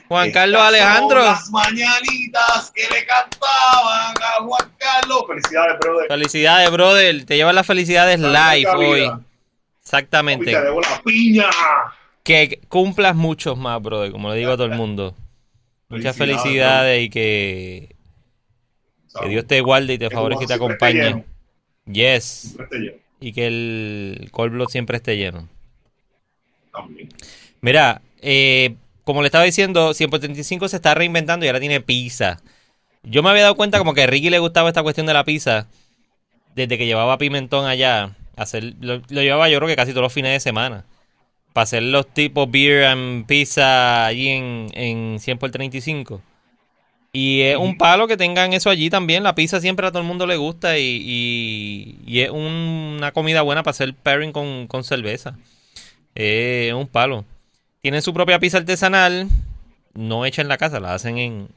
Juan Estas Carlos Alejandro. son Las mañanitas que le cantaban a Juan Carlos. Felicidades, brother. Felicidades, brother. Te llevan las felicidades live hoy. vida. Exactamente. Te debo la piña. Que cumplas muchos más, brother. Como le digo a todo el mundo. Muchas Felicidades, felicidades y que, que Dios te guarde y te favorezca y te acompañe. Yes. Y que el cold siempre esté lleno. También. Mira, eh, como le estaba diciendo, 100 por 35 se está reinventando y ahora tiene pizza. Yo me había dado cuenta como que a Ricky le gustaba esta cuestión de la pizza desde que llevaba pimentón allá. Hacer, lo, lo llevaba yo creo que casi todos los fines de semana. Para hacer los tipos beer and pizza allí en, en 100 por 35. Y es un palo que tengan eso allí también. La pizza siempre a todo el mundo le gusta y, y- y es un- una comida buena para hacer pairing con, con cerveza. Eh, Es un palo. Tienen su propia pizza artesanal, no hecha en la casa, la hacen en,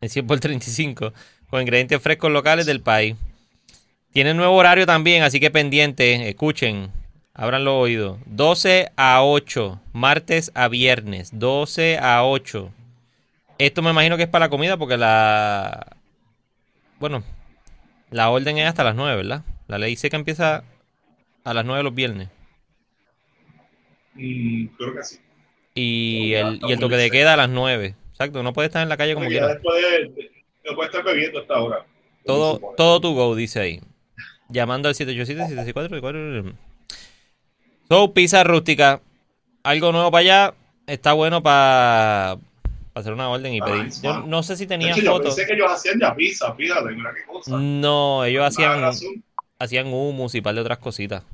en 100 por 35, con ingredientes frescos locales del país. Tienen nuevo horario también, así que pendiente, escuchen, abran los oídos. 12 a 8, martes a viernes, 12 a 8. Esto me imagino que es para la comida porque la... Bueno, la orden es hasta las 9, ¿verdad? La ley seca empieza a las 9 los viernes. Mm, creo que sí. Y el, y estamos el toque de queda a las 9. Exacto, no puede estar en la calle como Porque ya quiera. después de, no puede estar bebiendo hasta ahora. Todo, todo tu go, dice ahí. Llamando al 787-764-4. So, pizza rústica. Algo nuevo para allá. Está bueno para hacer una orden y Ah, pedir. Yo no sé si tenían hecho, yo fotos. pensé que ellos hacían ya pizza, fíjate, mira qué cosa. No, ellos hacían, hacían hummus y par de otras cositas.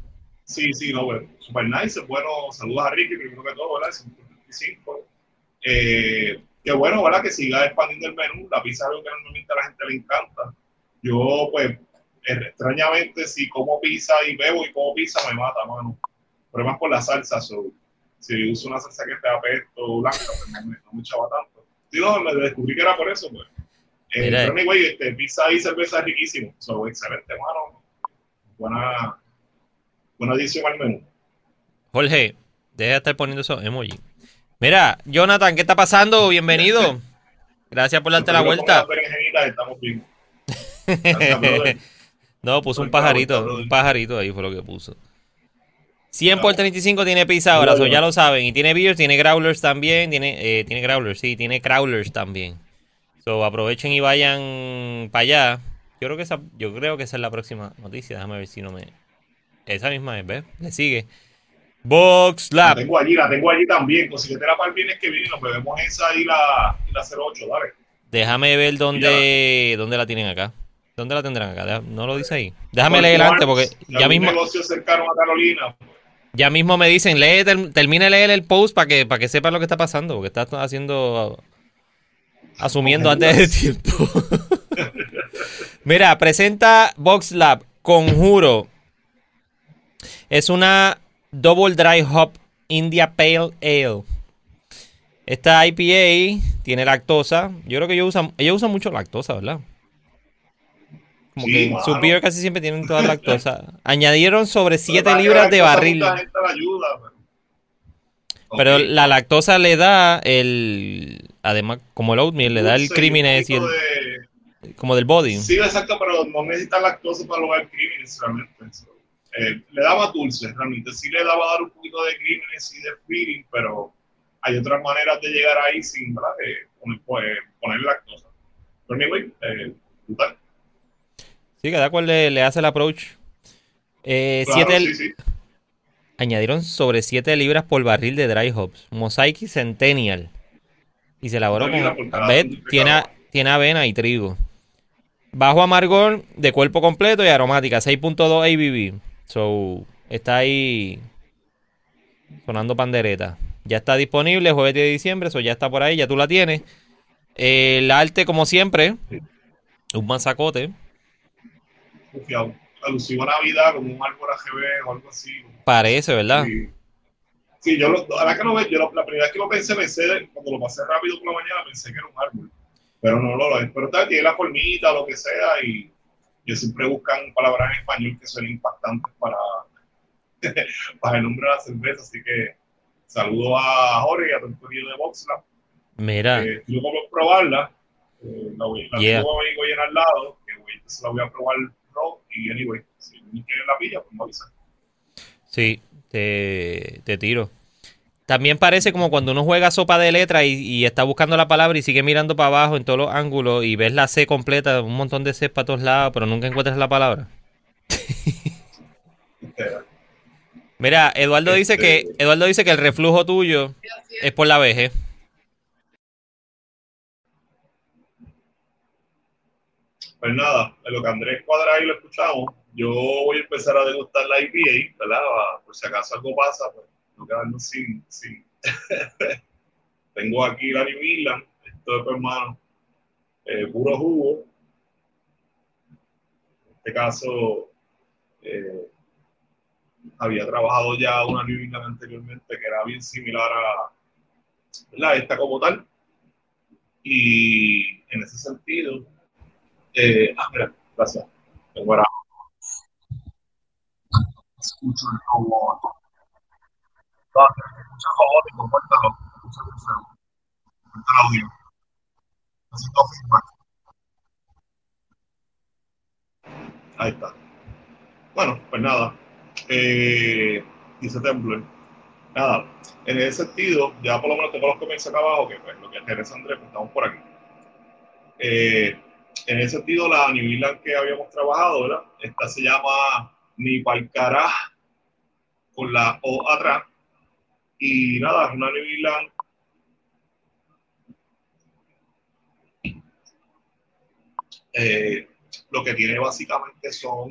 Sí, sí, no, bueno, super nice. Bueno, saludos a Ricky, primero que todo, ¿verdad? 135. Eh, qué bueno, ¿verdad? Que siga expandiendo el menú. La pizza es algo que normalmente a la gente le encanta. Yo, pues, eh, extrañamente, si como pizza y bebo y como pizza, me mata, mano. Pero más por la salsa, so, si uso una salsa que esté a pesto blanca, pues no me, no me echaba tanto. Sí, no, me descubrí que era por eso, pues. Eh, Mira, pero anyway, este, pizza y cerveza es riquísimo. So, excelente, mano. Buena, buena adición al menú. Jorge, deja de estar poniendo esos emojis. Mira, Jonathan, ¿qué está pasando? Bienvenido. Gracias por darte la vuelta. estamos bien. Gracias. No, puso un pajarito, un pajarito ahí fue lo que puso. 100 por 35 tiene pizza ahora, so ya lo saben. Y tiene beers, tiene growlers también, tiene, eh, tiene growlers, sí, tiene crawlers también. So aprovechen y vayan para allá. Yo creo que esa, yo creo que esa es la próxima noticia. Déjame ver si no me. Esa misma es, ¿ves? Le sigue. Box La Lab. tengo allí, la tengo allí también. Consiguetela para el viernes que viene nos bebemos esa y la, y la 08, dale. Déjame ver dónde, dónde la tienen acá. ¿Dónde la tendrán acá? No lo dice ahí. Déjame leer antes porque ya mismo, negocio cercano a Carolina. Ya mismo me dicen, lee, ter- termina de leer el post para que, para que sepas lo que está pasando, porque está haciendo, asumiendo antes de tiempo. Mira, presenta Box Lab Conjuro. Es una Double Dry Hop India Pale Ale. Esta IPA tiene lactosa. Yo creo que ellos usan, ellos usan mucho lactosa, ¿verdad? Como Sí, que mano. sus beer casi siempre tienen toda lactosa. Añadieron sobre 7 Pero libras de barril. ayuda, pero- la lactosa le da el. Además, como el oatmeal, le da el creaminess y el. de- Como del body. Sí, exacto, pero no necesita lactosa para lograr creaminess realmente. Eh, le daba dulce, realmente. Sí le daba a dar un poquito de creaminess y de feeling, pero hay otras maneras de llegar ahí sin. De poner, pues, poner lactosa. Pero anyway, eh, brutal. Sí, cada cual le, le hace el approach. Eh, Claro, siete- sí, sí. Añadieron sobre 7 libras por barril de dry hops. Mosaic y Centennial. Y se elaboró con. Tiene, tiene avena y trigo. Bajo amargor, de cuerpo completo y aromática. 6.2 ABV. So, está ahí sonando pandereta. Ya está disponible, jueves 10 de diciembre. Eso ya está por ahí, ya tú la tienes. El arte, como siempre, un mazacote. Confiado. Alusivo a Navidad, como un árbol AGB o algo así. Parece, ¿verdad? Sí, Sí, yo lo, ahora que lo veo, yo lo- la primera vez que lo pensé, pensé, cuando lo pasé rápido por la mañana, pensé que era un árbol. Pero no lo es. Pero tal, tiene la formita, lo que sea, y yo siempre buscan palabras en español que son impactantes para, para el nombre de la cerveza. Así que saludo a Jorge y a todo el de Boxla. Mira, Eh, loco por probarla. Eh, la voy, la Yeah. tengo a mi al lado, que voy, entonces la voy a probar y anyway, si me quieren la pilla, pues me avisa. sí, te, te tiro. También parece como cuando uno juega sopa de letra y, y está buscando la palabra y sigue mirando para abajo en todos los ángulos y ves la C completa, un montón de C para todos lados, pero nunca encuentras la palabra. Mira, Eduardo dice que Este- Eduardo dice que el reflujo tuyo es por la vejez. Pues nada, lo que Andrés cuadra ahí lo escuchamos, yo voy a empezar a degustar la IPA, ¿verdad? Ah, Por si acaso algo pasa, pues no quedarnos sin. sin. Tengo aquí la New England, esto es, pues, hermano, eh, puro jugo. En este caso, eh, había trabajado ya una New England anteriormente que era bien similar a ¿verdad? esta como tal. Y en ese sentido, eh, ah, mira, gracias. Tengo ahora. Escucho el robot. No, escucha el robótico, cuéntalo. Escucha el robot. Cuenta el audio. Necesito feedback. Ahí está. Bueno, pues nada. Eh, dice Temblor. Nada. En ese sentido, ya por lo menos tengo los comienzos acá abajo, que pues, lo que interesa Andrés, pues estamos por aquí. Eh, en ese sentido, la New England que habíamos trabajado, ¿verdad? Esta se llama Nipalcará, con la O atrás. Y nada, es una New England eh, lo que tiene básicamente son,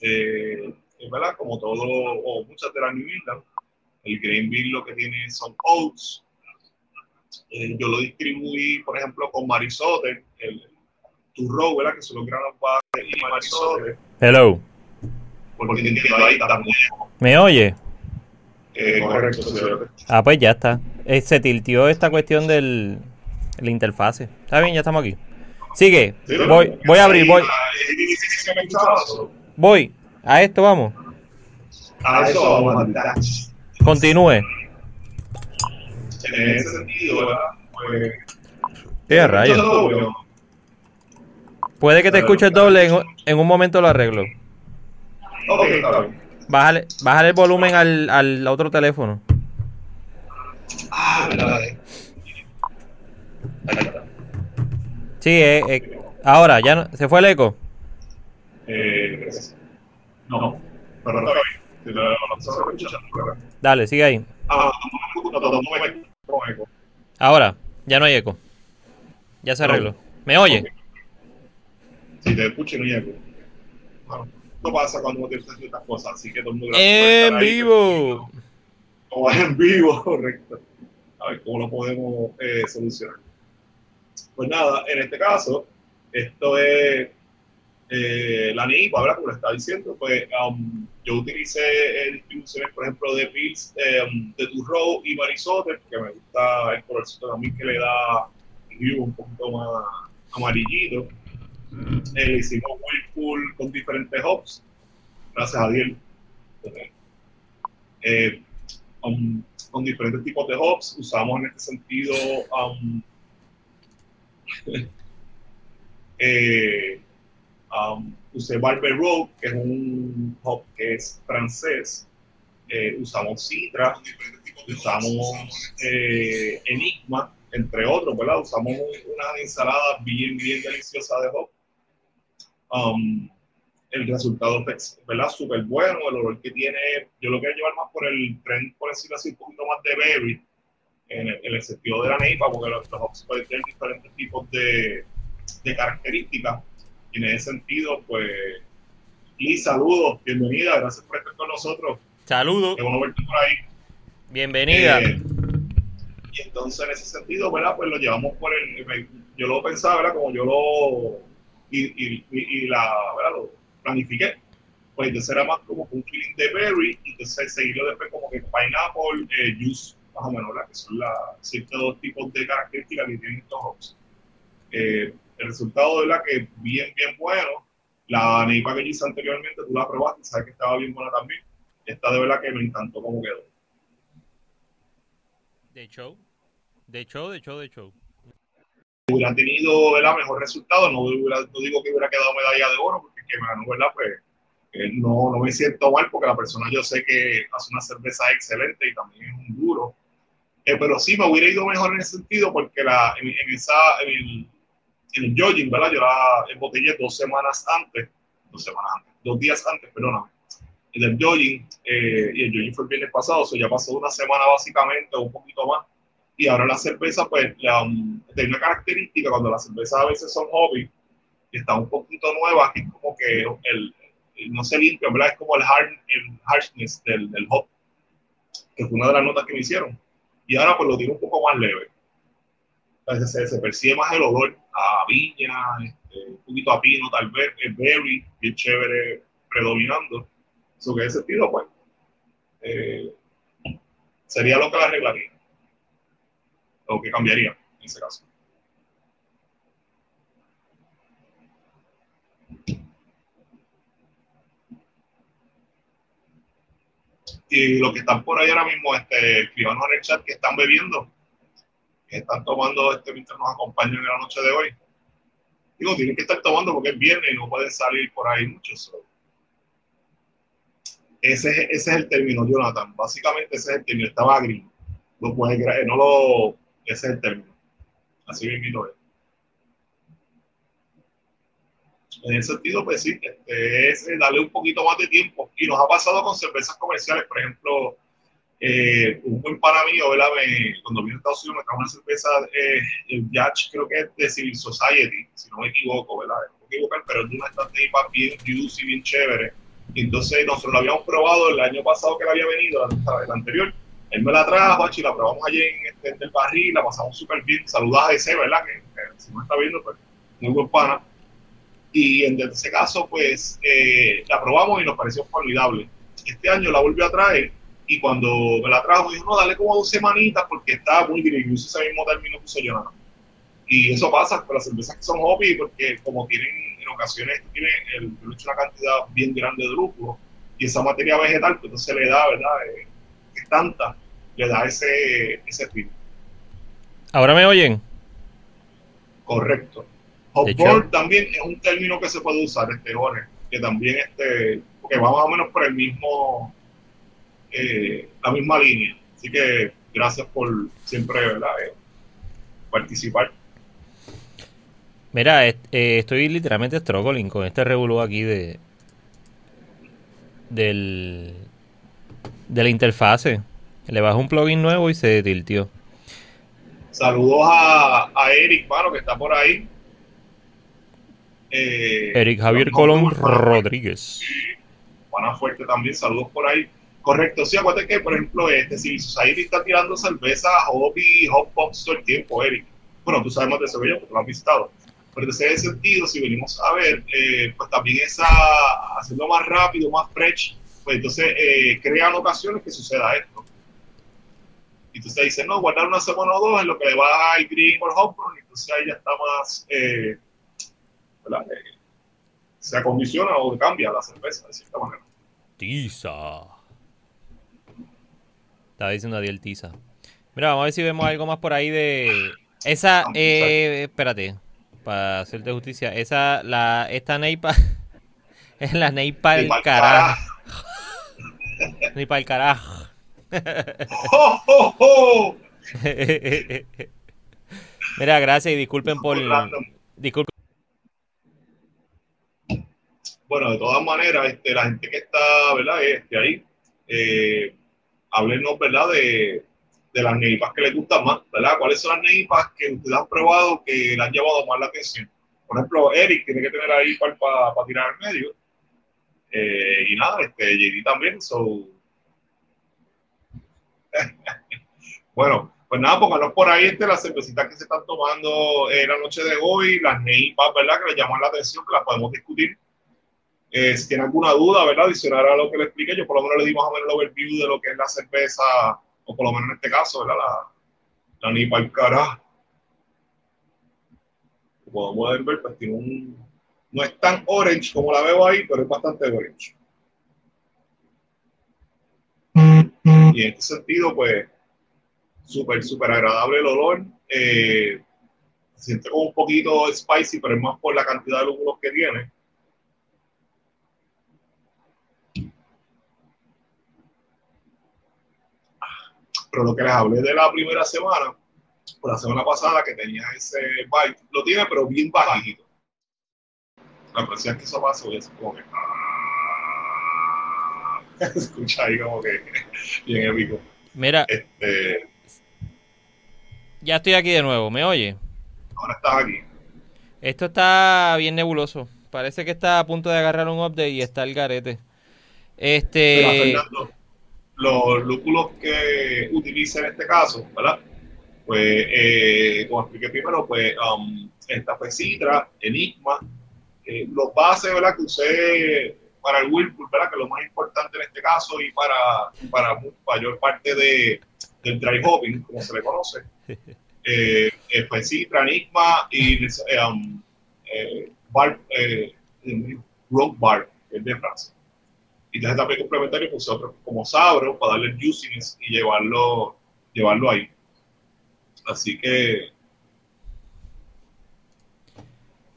eh, ¿verdad? Como todo, o muchas de las New England, el Greenville lo que tiene son oats. Eh, yo lo distribuí, por ejemplo, con Marisote, el turro, ¿verdad? Que son los granos padres y Marisote. Hello. Porque tiene ahí también. ¿Me oye? Eh, correcto, sí, Ah, pues ya está. Eh, se tiltió esta cuestión del la interfase. Está bien, ya estamos aquí. Sigue. Sí, Voy, voy a abrir, voy, A voy. A esto vamos. eso vamos a. Continúe. En ese sentido, ¿verdad? Pues, ¿Qué rayos? Puede que te escuches doble, en, un- en un momento lo arreglo. Ok, está bien. Bájale, bájale el volumen al, al otro teléfono. Ah, verdad. eh. Sí, eh, eh, ahora, ya no, ¿se fue el eco? Eh, no, pero. Dale, sigue ahí. Ah. Ahora, ya no hay eco. Ya se arregló. ¿Me oye? Si te escucho, no eco. Bueno, esto pasa cuando uno tiene ciertas cosas, así que todo el mundo... En vivo. O en vivo, correcto. A ver cómo lo podemos eh, solucionar. Pues nada, en este caso, esto es eh, la NIPA, ¿verdad? Como le estaba diciendo, pues um, yo utilicé eh, distribuciones, por ejemplo, de Pills, eh, um, de Turro y Marisote, que me gusta el colorcito también que le da un poquito más amarillito. Eh, le hicimos Whirlpool con diferentes hops, gracias a Dios. Eh, con diferentes tipos de hops. Usamos en este sentido um, eh, um, usé Barber Road, que es un hop que es francés. Eh, usamos Citra, usamos eh, Enigma, entre otros, ¿verdad? Usamos un- una ensalada bien, bien deliciosa de hop. Um, el resultado es ¿verdad? súper bueno, el olor que tiene, yo lo quiero llevar más por el tren, por decirlo así, un poquito más de berry, en el, en el sentido de la neipa, porque los, hops pueden tener diferentes tipos de, de características, y en ese sentido, pues, Liz, saludos, bienvenida, gracias por estar con nosotros, Saludos. qué bueno verte por ahí. Bienvenida. Eh, y entonces, en ese sentido, ¿verdad? Pues lo llevamos por el. Yo lo pensaba, ¿verdad? Como yo lo. Y, y, y, la. ¿verdad? Lo planifiqué. Pues entonces era más como un feeling de berry. Y entonces seguirlo después como que pineapple, eh, juice, más o menos, ¿verdad? Que son la, ciertos dos tipos de características que tienen estos hops. Eh, el resultado, ¿verdad? Que bien, bien bueno. La neipa que hice anteriormente, tú la probaste, sabes que estaba bien buena también. Esta de verdad que me encantó cómo quedó. De show. De show, de show, de show. Hubiera tenido ¿verdad? mejor resultado, no, hubiera- digo que hubiera quedado medalla de oro, porque que ganó, ¿verdad? Pues eh, no, no me siento mal, porque la persona yo sé que hace una cerveza excelente y también es un duro. Eh, pero sí me hubiera ido mejor en ese sentido, porque en, el, en el ¿verdad? Yo la embotellé dos semanas antes, dos semanas antes, dos días antes, perdóname. En el jogging, eh, y el jogging fue el viernes pasado, o sea, ya pasó una semana básicamente, o un poquito más y ahora la cerveza, pues, la, um, tiene una característica cuando las cervezas a veces son hobby y están un poquito nuevas, que es como que el, no se limpia, ¿verdad? Es como el, hard, el harshness del, del hop, que fue una de las notas que me hicieron. Y ahora, pues, lo tiene un poco más leve. Entonces, se, percibe más el olor a viña, este, un poquito a pino, tal vez, el berry, bien chévere, predominando. Eso que ese estilo, pues, eh, sería lo que la arreglaría o que cambiaría en ese caso. Y los que están por ahí ahora mismo, este, escribanos en el chat que están bebiendo, que están tomando este mientras nos acompañan en la noche de hoy. Digo, tienen que estar tomando porque es viernes y no pueden salir por ahí muchos. Ese, es- ese es el término, Jonathan. Básicamente ese es el término. Estaba gris. Lo puedes, gra- no lo, ese es el término. Así bien lo es. En ese sentido, pues sí, este, es eh, darle un poquito más de tiempo. Y nos ha pasado con cervezas comerciales, por ejemplo, eh, un buen ¿verdad? Me- cuando vino a Estados Unidos me trajo una cerveza, eh, el Yacht, creo que es de Civil Society, si no me equivoco, ¿verdad? No me equivoco, pero es de una estrategia bien juicy, bien chévere. Entonces nosotros la habíamos probado el año pasado que la había venido, la- el anterior. Él me la trajo, y la probamos allí en, este, en el barril, la pasamos súper bien. Saludas a ese, ¿verdad? Que, si no está viendo, pues muy buen pana. Y en ese caso, pues eh, la probamos y nos pareció formidable. Este año la volvió a traer y cuando me la trajo, dijo, no, dale como dos semanitas porque está muy gris. Uso ese mismo término que usé Jonathan. Y eso pasa con las cervezas que son hobby porque como tienen, en ocasiones, tienen el, una cantidad bien grande de lúpulo y esa materia vegetal, pues entonces le da, ¿verdad? Eh, tanta, le da ese, ese fin. ¿Ahora me oyen? Correcto. Hopboard también es un término que se puede usar, este Jorge, que también este, porque va más o menos por el mismo, eh, la misma línea. Así que gracias por siempre, ¿verdad? Eh, participar. Mira, eh, estoy literalmente struggling con este revolú aquí de del de la interfase. Le bajo un plugin nuevo y se tiltió. Saludos a, a Eric, mano, que está por ahí. Eh, Eric Javier Colón Rodríguez. Juana Fuerte también, saludos por ahí. Correcto, sí, acuérdate que, por ejemplo, este Civil Society está tirando cerveza hobby, hot box todo el tiempo, Eric. Bueno, tú sabes más de eso porque lo has visitado. Pero en ese sentido, si venimos a ver, eh, pues también esa, haciendo más rápido, más fresh, pues entonces eh, crean ocasiones que suceda esto. Y entonces dicen, no, guardar una semana o dos en lo que le va al green o el hot burn, y entonces ahí ya está más, eh, ¿verdad? Eh, se acondiciona o cambia la cerveza, de cierta manera. Tiza. Estaba diciendo Adiel Tiza. Mira, vamos a ver si vemos algo más por ahí de. Esa, eh, espérate, para hacerte justicia, esa, la, esta neipa, es la neipa del pa'l carajo. Neipa del carajo. ¡Oh, oh, oh! Mira, gracias y disculpen por. Disculpen. Bueno, de todas maneras, este, la gente que está, ¿verdad? Este, ahí, eh, háblenos, ¿verdad? De, de las neipas que les gustan más, ¿verdad? ¿Cuáles son las neipas que ustedes han probado que le han llamado más la atención? Por ejemplo, Eric tiene que tener ahí para tirar al medio. Eh, y nada, este, JD también, so... bueno, pues nada, pónganos por ahí este, las cervecitas que se están tomando eh, la noche de hoy, las neipas, ¿verdad? Que les llaman la atención, que las podemos discutir. Eh, si tiene alguna duda, ¿verdad? Adicional a lo que le expliqué, yo por lo menos le di más o menos el overview de lo que es la cerveza, o por lo menos en este caso, ¿verdad? La, la Nipa al carajo. Como pueden ver, pues tiene un... No es tan orange como la veo ahí, pero es bastante orange. Y en este sentido, pues, súper, súper agradable el olor. Eh, siente como un poquito spicy, pero es más por la cantidad de lúpulos que tiene. pero lo que les hablé de la primera semana, la semana pasada que tenía ese bite, lo tiene pero bien bajito. La vez que eso pasa, hacer como que... Se escucha ahí como que bien épico. Mira, Este, ya estoy aquí de nuevo, ¿me oye? ahora estás aquí. Esto está bien nebuloso. Parece que está a punto de agarrar un update y está el garete. Este. Fernando, los lúpulos que utiliza en este caso, ¿verdad? Pues, eh, como expliqué primero, pues, um, esta fue Citra, Enigma, eh, los bases, ¿verdad? Que usé para el Whirlpool, ¿verdad? Que es lo más importante en este caso y para, para mayor parte de, del dry hopping, como se le conoce. Eh, eh, fue Citra, Enigma y eh, um, eh, Bar, Rock Bar, que es de Francia. Y entonces también complementario puse otro como sabro para darle el juiciness y llevarlo, llevarlo ahí. Así que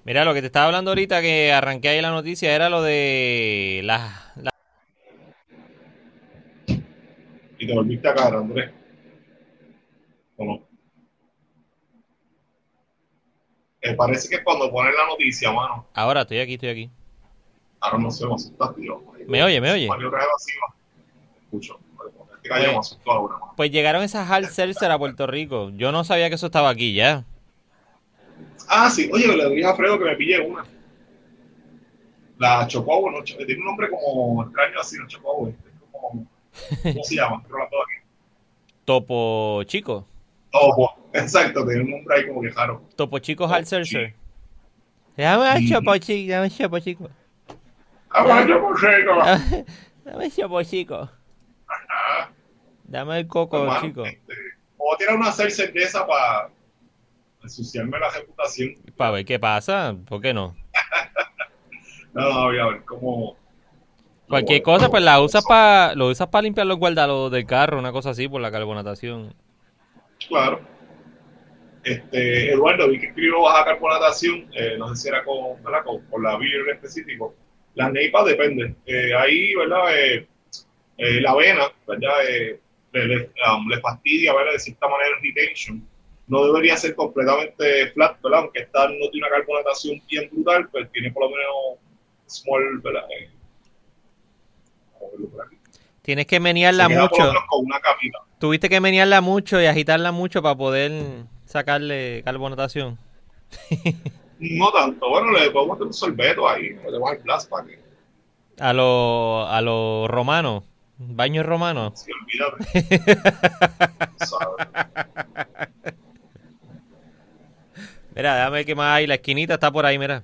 Mira, lo que te estaba hablando ahorita que arranqué ahí la noticia era lo de las. Y te volviste a caer, Andrés. ¿O no? Eh, parece que cuando ponen la noticia, mano, Ahora estoy aquí, estoy aquí. ahora no sé, me asusta, tío. ¿Me oye, me oye? Escucho. Mano. Pues llegaron esas hard seltzer a Puerto Rico. Yo no sabía que eso estaba aquí ya. Ah, sí. Oye, le dije a Fredo que me pille una. La Chocobo, no, tiene un nombre como extraño así, no Chocobo. este, como- ¿Cómo se llama? Creo la tengo aquí. Topo Chico. Topo. Exacto, tiene un nombre ahí como que raro. Topo Chico hard seltzer. Dame Ujú. Topo Chico, dame un Topo Chico. Ah, bueno, yo no sé, no. Dame un Topo Chico. Ah, Dame el coco, chico. este, Puedo tirar una de esa para ensuciarme la reputación. Para ver qué pasa. ¿Por qué no? No, no, voy a ver cómo. Cualquier cómo- cosa, pues la usas para lo usas para limpiar los guardalos del carro, una cosa así, por la carbonatación. Claro. Este, Eduardo, vi que escribió baja carbonatación, eh, no sé si era con, ¿verdad? con, con la beer en específico. Las neipas depende. Eh, ahí, ¿verdad? Eh, la avena, ¿verdad? Eh, le, le- um, le fastidia, ¿verdad? De cierta manera el retention. No debería ser completamente flat, ¿verdad? Aunque esta no tiene una carbonatación bien brutal, pues tiene por lo menos small, ¿verdad? Eh, por aquí. Tienes que menearla lo mucho. con una. Tuviste que menearla mucho y agitarla mucho para poder sacarle carbonatación. No tanto. Bueno, le podemos meter un sorbeto ahí. Le ponemos el blast para que A los a los romanos, baños romanos. se olvide. Mira, déjame ver qué más hay. La esquinita está por ahí, mira.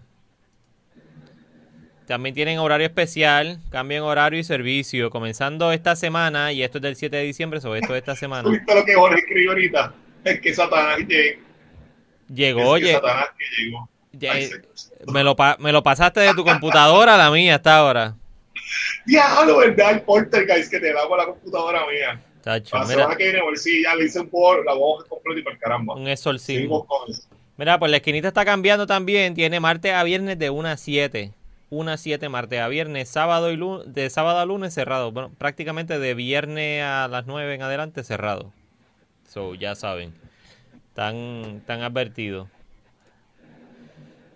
También tienen horario especial, cambian horario y servicio, comenzando esta semana, y esto es del 7 de diciembre, sobre esto de esta ¿Tú semana. viste lo que Jorge escribió ahorita? Es que Satanás llegó. Llegó, es que oye, Satanás que llegó. Ay, me lo, pa- me lo pasaste de tu computadora a la mía hasta ahora. Diablo, ¿verdad? El poltergeist que te da con la computadora mía. Tacho, la mira, semana que viene, a ver si ya le hice un por la voz completa y para el caramba. un exorcismo. Eso. Mira, pues la esquinita está cambiando también. Tiene martes a viernes de 1 a 7. 1 a 7 martes a viernes, sábado y lunes, de sábado a lunes cerrado. Bueno, prácticamente de viernes a las 9 en adelante cerrado. So, ya saben. Están, están advertidos.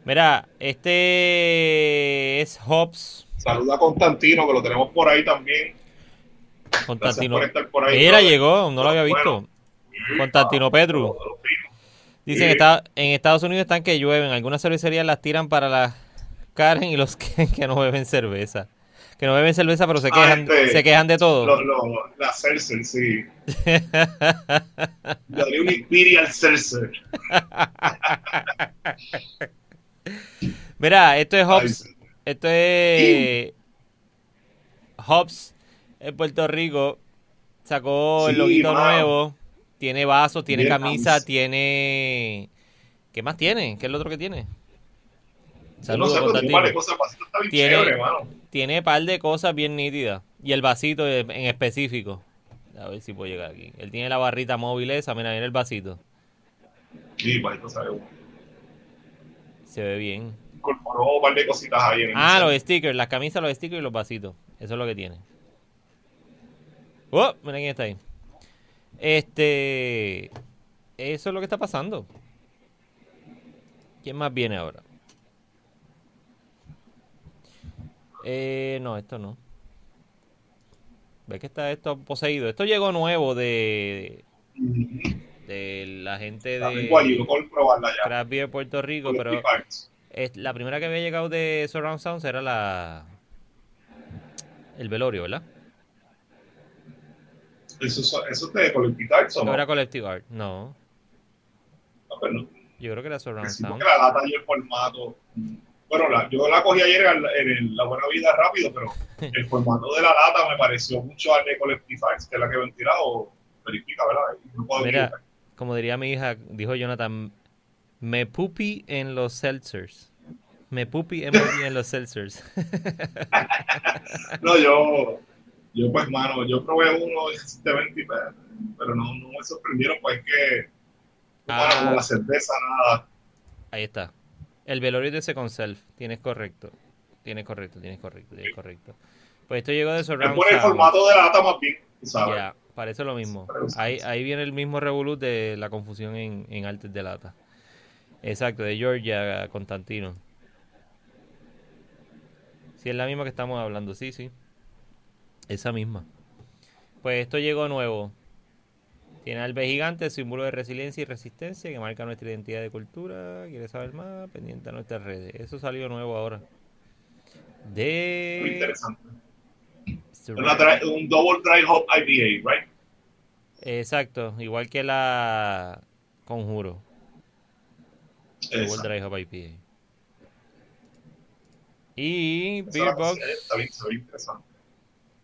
Mira, este es Hobbs. Saluda a Constantino, que lo tenemos por ahí también. Constantino. por estar por ahí. Mira, brother. llegó, no lo había visto. Bueno, Constantino Petru. Dicen que Sí. está, en Estados Unidos están que llueven. Algunas cervecerías las tiran para las Karen y los que, que no beben cerveza. Que no beben cerveza, pero se Ah, quejan, este, se quejan de todo. Lo- lo- la Cercer, sí. Le un Imperial Cercer. Mira, esto es Hobbs. Esto es Hobbs en Puerto Rico. Sacó el loguito nuevo. Tiene vasos, tiene camisa, camisa. tiene. ¿Qué más tiene? ¿Qué es lo otro que tiene? Yo no Saludos, sé, tiene par de cosas. Está bien Tiene- chévere. Tiene un par de cosas bien nítidas. Y el vasito en específico. A ver si puedo llegar aquí. Él tiene la barrita móvil esa. Mira, mira el vasito. Sí, vasito sabe. Se ve bien. Incorporó un par de cositas ahí en el Ah, los stickers. Las camisas, los stickers y los vasitos. Eso es lo que tiene. Oh, mira quién está ahí. Este. Eso es lo que está pasando. ¿Quién más viene ahora? Eh, no, esto no. ¿Ves que está esto poseído? Esto llegó nuevo de, de la gente de. Craft Beer Puerto Rico, pero es, la primera que había llegado de Surround Sounds era la el velorio, ¿verdad? Eso, eso es de Collective Arts, ¿o No no? era Collective Art, no. No, pero no. Yo creo que era Surround Sí, Sound. la lata y el formato. Bueno, la- yo la cogí ayer en, en el- la buena vida rápido, pero el formato de la lata me pareció mucho al de Collective Arts, que es la que ven tirado. Verifica, ¿verdad? Y no puedo Mira, equivocar. como diría mi hija, dijo Jonathan, me pupi en los seltzers. Me pupi en los seltzers. No, yo, yo pues, mano, yo probé uno recientemente, pero no, no me sorprendieron, pues es que, Ah. mano, como la cerveza, nada. Ahí está. El velorio de Second Self. Tienes correcto. Tienes correcto, tienes correcto, tienes correcto. Pues esto llegó de Es Surround por el formato de la lata más bien, ¿sabes? Ya. Parece lo mismo. Ahí, ahí viene el mismo revolut de la confusión en, en artes de lata. Exacto, de Georgia Constantino. Sí, es la misma que estamos hablando, sí, sí. Esa misma. Pues esto llegó nuevo. Tiene al B gigante, símbolo de resiliencia y resistencia que marca nuestra identidad de cultura. ¿Quieres saber más? Pendiente a nuestras redes. Eso salió nuevo ahora. Muy De... interesante. Una dry- un double dry hop IPA, right? Exacto, igual que la Conjuro. Double Exacto. Dry Hop IPA. Y Esa Beer la Box, consideré, Está bien, ve interesante.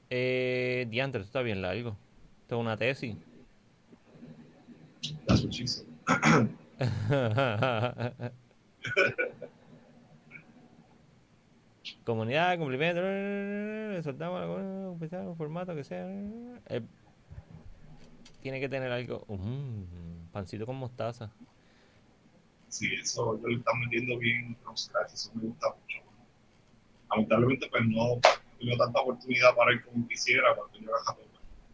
Eh, diantre, esto está bien largo. Esto es una tesis. That's what she said. Comunidad, cumplimiento, le soltamos la- un formato que sea. Eh, tiene que tener algo. Mm, pancito con mostaza. Sí, eso yo le metiendo bien eso me gusta mucho. Lamentablemente, pues no tenido tanta oportunidad para ir como quisiera cuando yo era joven.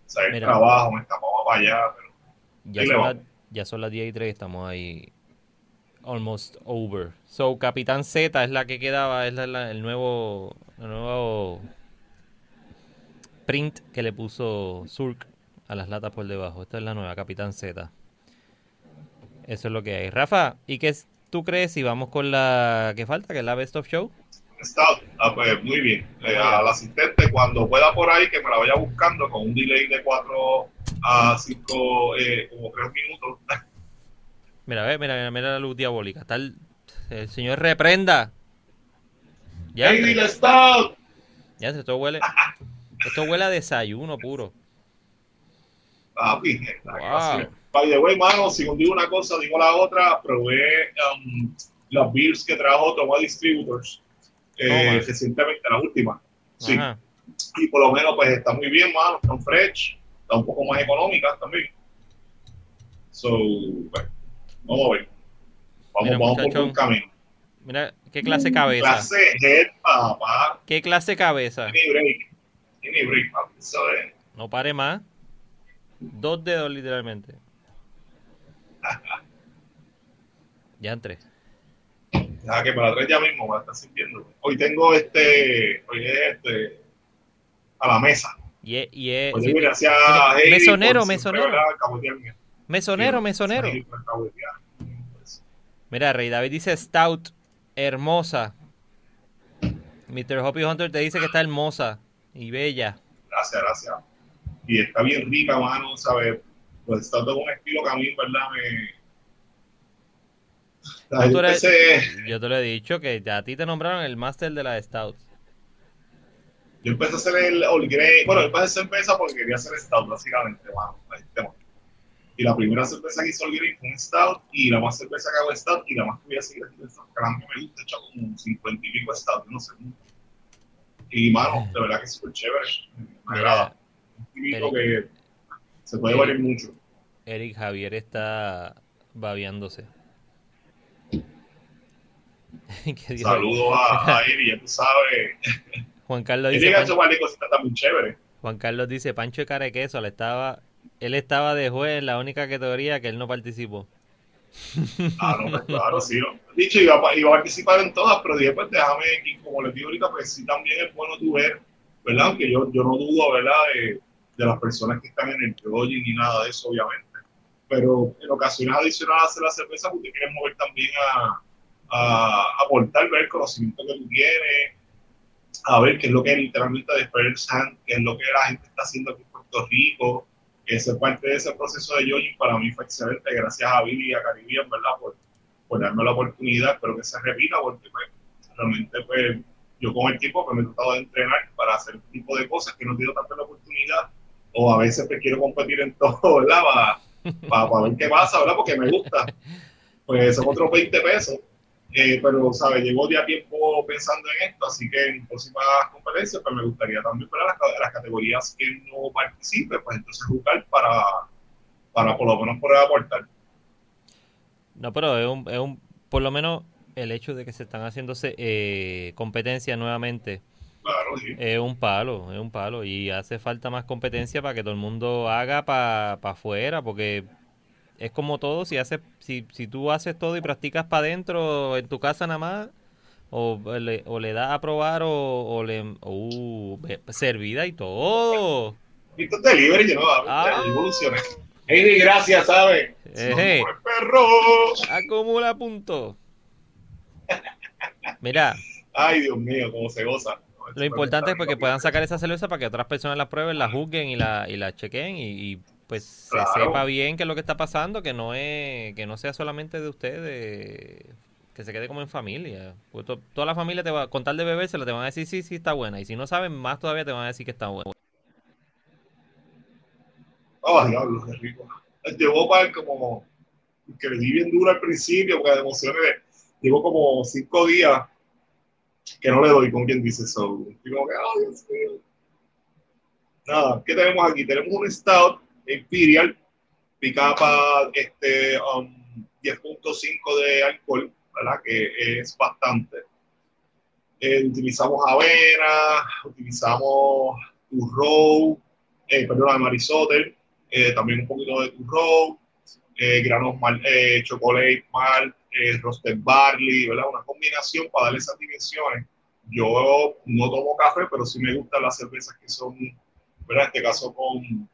O sea, el trabajo, me escapaba para allá, pero Ya son, ya son las 10 y 3, estamos ahí. Almost over. So, Capitán Z es la que quedaba, es la- la- el nuevo. El nuevo print que le puso Surk a las latas por debajo. Esta es la nueva Capitán Z. Eso es lo que hay. Rafa, ¿y qué tú crees si vamos con la que falta, que es la Best of Show? Stout, ah, pues muy bien. Eh, al asistente, cuando pueda por ahí, que me la vaya buscando con un delay de 4 a 5, eh, como 3 minutos. Mira, ve, mira, mira, mira la luz diabólica. Está el, el señor reprenda. Ya, ¡Hey, Stout! ya, esto huele. Esto huele a desayuno puro. Papi, Wow. By the way, mano, si digo una cosa, digo la otra, probé um, las beers que trajo Toma Distributors eh, recientemente, las últimas. Sí, Ajá. y por lo menos pues está muy bien, mano, están fresh, está un poco más económicas también. So, bueno, vamos a ver. Vamos, Mira, vamos por un camino. Mira, qué clase cabeza. Clase head, papá. ¿Qué clase cabeza? Break. Break, papi. No pare más. Dos dedos, literalmente. Ya entré. Deja que me la traes ya mismo, me la estás sintiendo. Hoy tengo este, hoy es este, a la mesa. Y es, y es- Oye, sí, gracias a Heidi mesonero, mesonero. mesonero, mesonero. Mira, Rey David dice Stout, hermosa. Mr. Hoppy Hunter te dice que está hermosa y bella. Gracias, gracias. Y está bien rica, mano, ¿sabes? Pues está todo un estilo que a mí, ¿verdad? Me... Yo te lo he dicho que a ti te nombraron el máster de la Stout. yo empecé a hacer el All Grain, bueno, empecé a hacer cerveza porque quería hacer Stout, básicamente, ahí está. Y la primera cerveza que hice All Grain fue un Stout, y la más cerveza que hago Stout, y la más que voy a seguir haciendo Stout, que a mí me gusta, hecho como 50 y pico Stout, no sé. Y, mano, de verdad que es súper chévere. Me agrada. Un que se puede variar mucho. Eric Javier está babeándose. Saludos a, a Eri, ya tú sabes. Juan Carlos dice, llega a Pan- hecho varias cositas también chévere. Juan Carlos dice, Pancho de cara de queso, le estaba, él estaba de juez en la única categoría que él no participó. Ah, no, pues claro, sí. ¿no? Dicho, iba, iba a participar en todas, pero dije, pues déjame, y como les digo ahorita, pues sí también es bueno tu ver, ¿verdad? Aunque yo, yo no dudo, ¿verdad? De, de las personas que están en el proyecto ni nada de eso, obviamente. Pero en ocasiones adicionales a hacer la cerveza, te quieres mover también a, a aportar, el conocimiento que tú tienes, a ver qué es lo que es literalmente de Hand, qué es lo que la gente está haciendo aquí en Puerto Rico. Esa parte de ese proceso de jogging para mí fue excelente, gracias a Billy y a Caribbean, ¿verdad? Por, por darme la oportunidad, espero que se repita, porque pues, realmente pues, yo con el tiempo pues, me he tratado de entrenar para hacer este tipo de cosas que no he tenido tanta la oportunidad, o a veces pues, quiero competir en todo, ¿verdad? Para, para, para ver qué pasa, ¿verdad? Porque me gusta. Pues son otros 20 pesos. Eh, pero, ¿sabes? Llevo ya tiempo pensando en esto, así que en próximas competencias, pues me gustaría también para las, las categorías que no participe, pues entonces jugar para, para por lo menos poder aportar. No, pero es un, es un, por lo menos el hecho de que se están haciéndose eh, competencias nuevamente Claro, sí. Es un palo, es un palo. Y hace falta más competencia para que todo el mundo haga para afuera, porque es como todo, si haces, si, si tú haces todo y practicas para adentro en tu casa nada más, o le, o le das a probar o, o le uh, servida y todo. Y esto es delivery, yo no Ah. evolucioné. Amy, gracias, ¿sabes? Ejé. No, perro. Acumula puntos. Mira, Ay, Dios mío, cómo se goza. lo importante es porque puedan sacar esa cerveza para que otras personas la prueben, la juzguen y la, y la chequen y, y, pues se sepa bien qué es lo que está pasando, que no es, que no sea solamente de ustedes, que se quede como en familia. To- toda la familia te va, con tal de beber, se la te van a decir sí, sí está buena. Y si no saben, más todavía te van a decir que está buena. Oh, diablo, qué rico. Llevó para como que le di bien duro al principio, porque de emociones llevo como cinco días que no le doy con quien dice eso. Y como que, ay, Dios mío. Nada, ¿qué tenemos aquí? Tenemos un Stout Imperial, picapa este, um, 10.5 de alcohol, ¿verdad? Que es bastante. Eh, utilizamos avena, utilizamos turrow, eh, perdón, marisote, eh, también un poquito de turrow, eh, granos mal, eh, chocolate mal, eh, roasted barley, ¿verdad? Una combinación para darle esas dimensiones. Yo no tomo café, pero sí me gustan las cervezas que son, ¿verdad? En este caso con,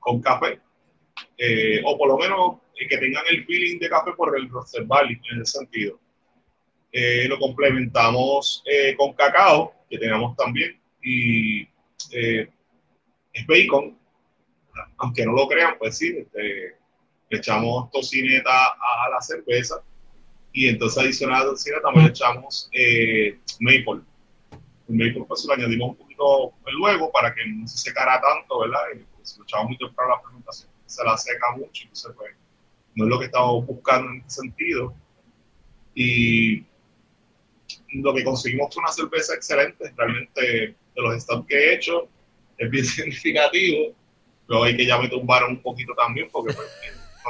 con café. Eh, o por lo menos eh, que tengan el feeling de café por el roasted barley, en ese sentido. Eh, lo complementamos eh, con cacao, que tenemos también, y eh, es bacon, aunque no lo crean, pues sí, este, le echamos tocineta a, la cerveza y entonces adicional a la tocineta también le echamos eh, maple. El maple pues lo añadimos un poquito luego para que no se secara tanto, ¿verdad? Pues, lo echamos la fermentación, se la seca mucho, entonces pues no es lo que estamos buscando en ese sentido. Y lo que conseguimos fue una cerveza excelente, realmente de los stouts que he hecho es bien significativo. Luego hay que ya me tumbaron un poquito también porque pues,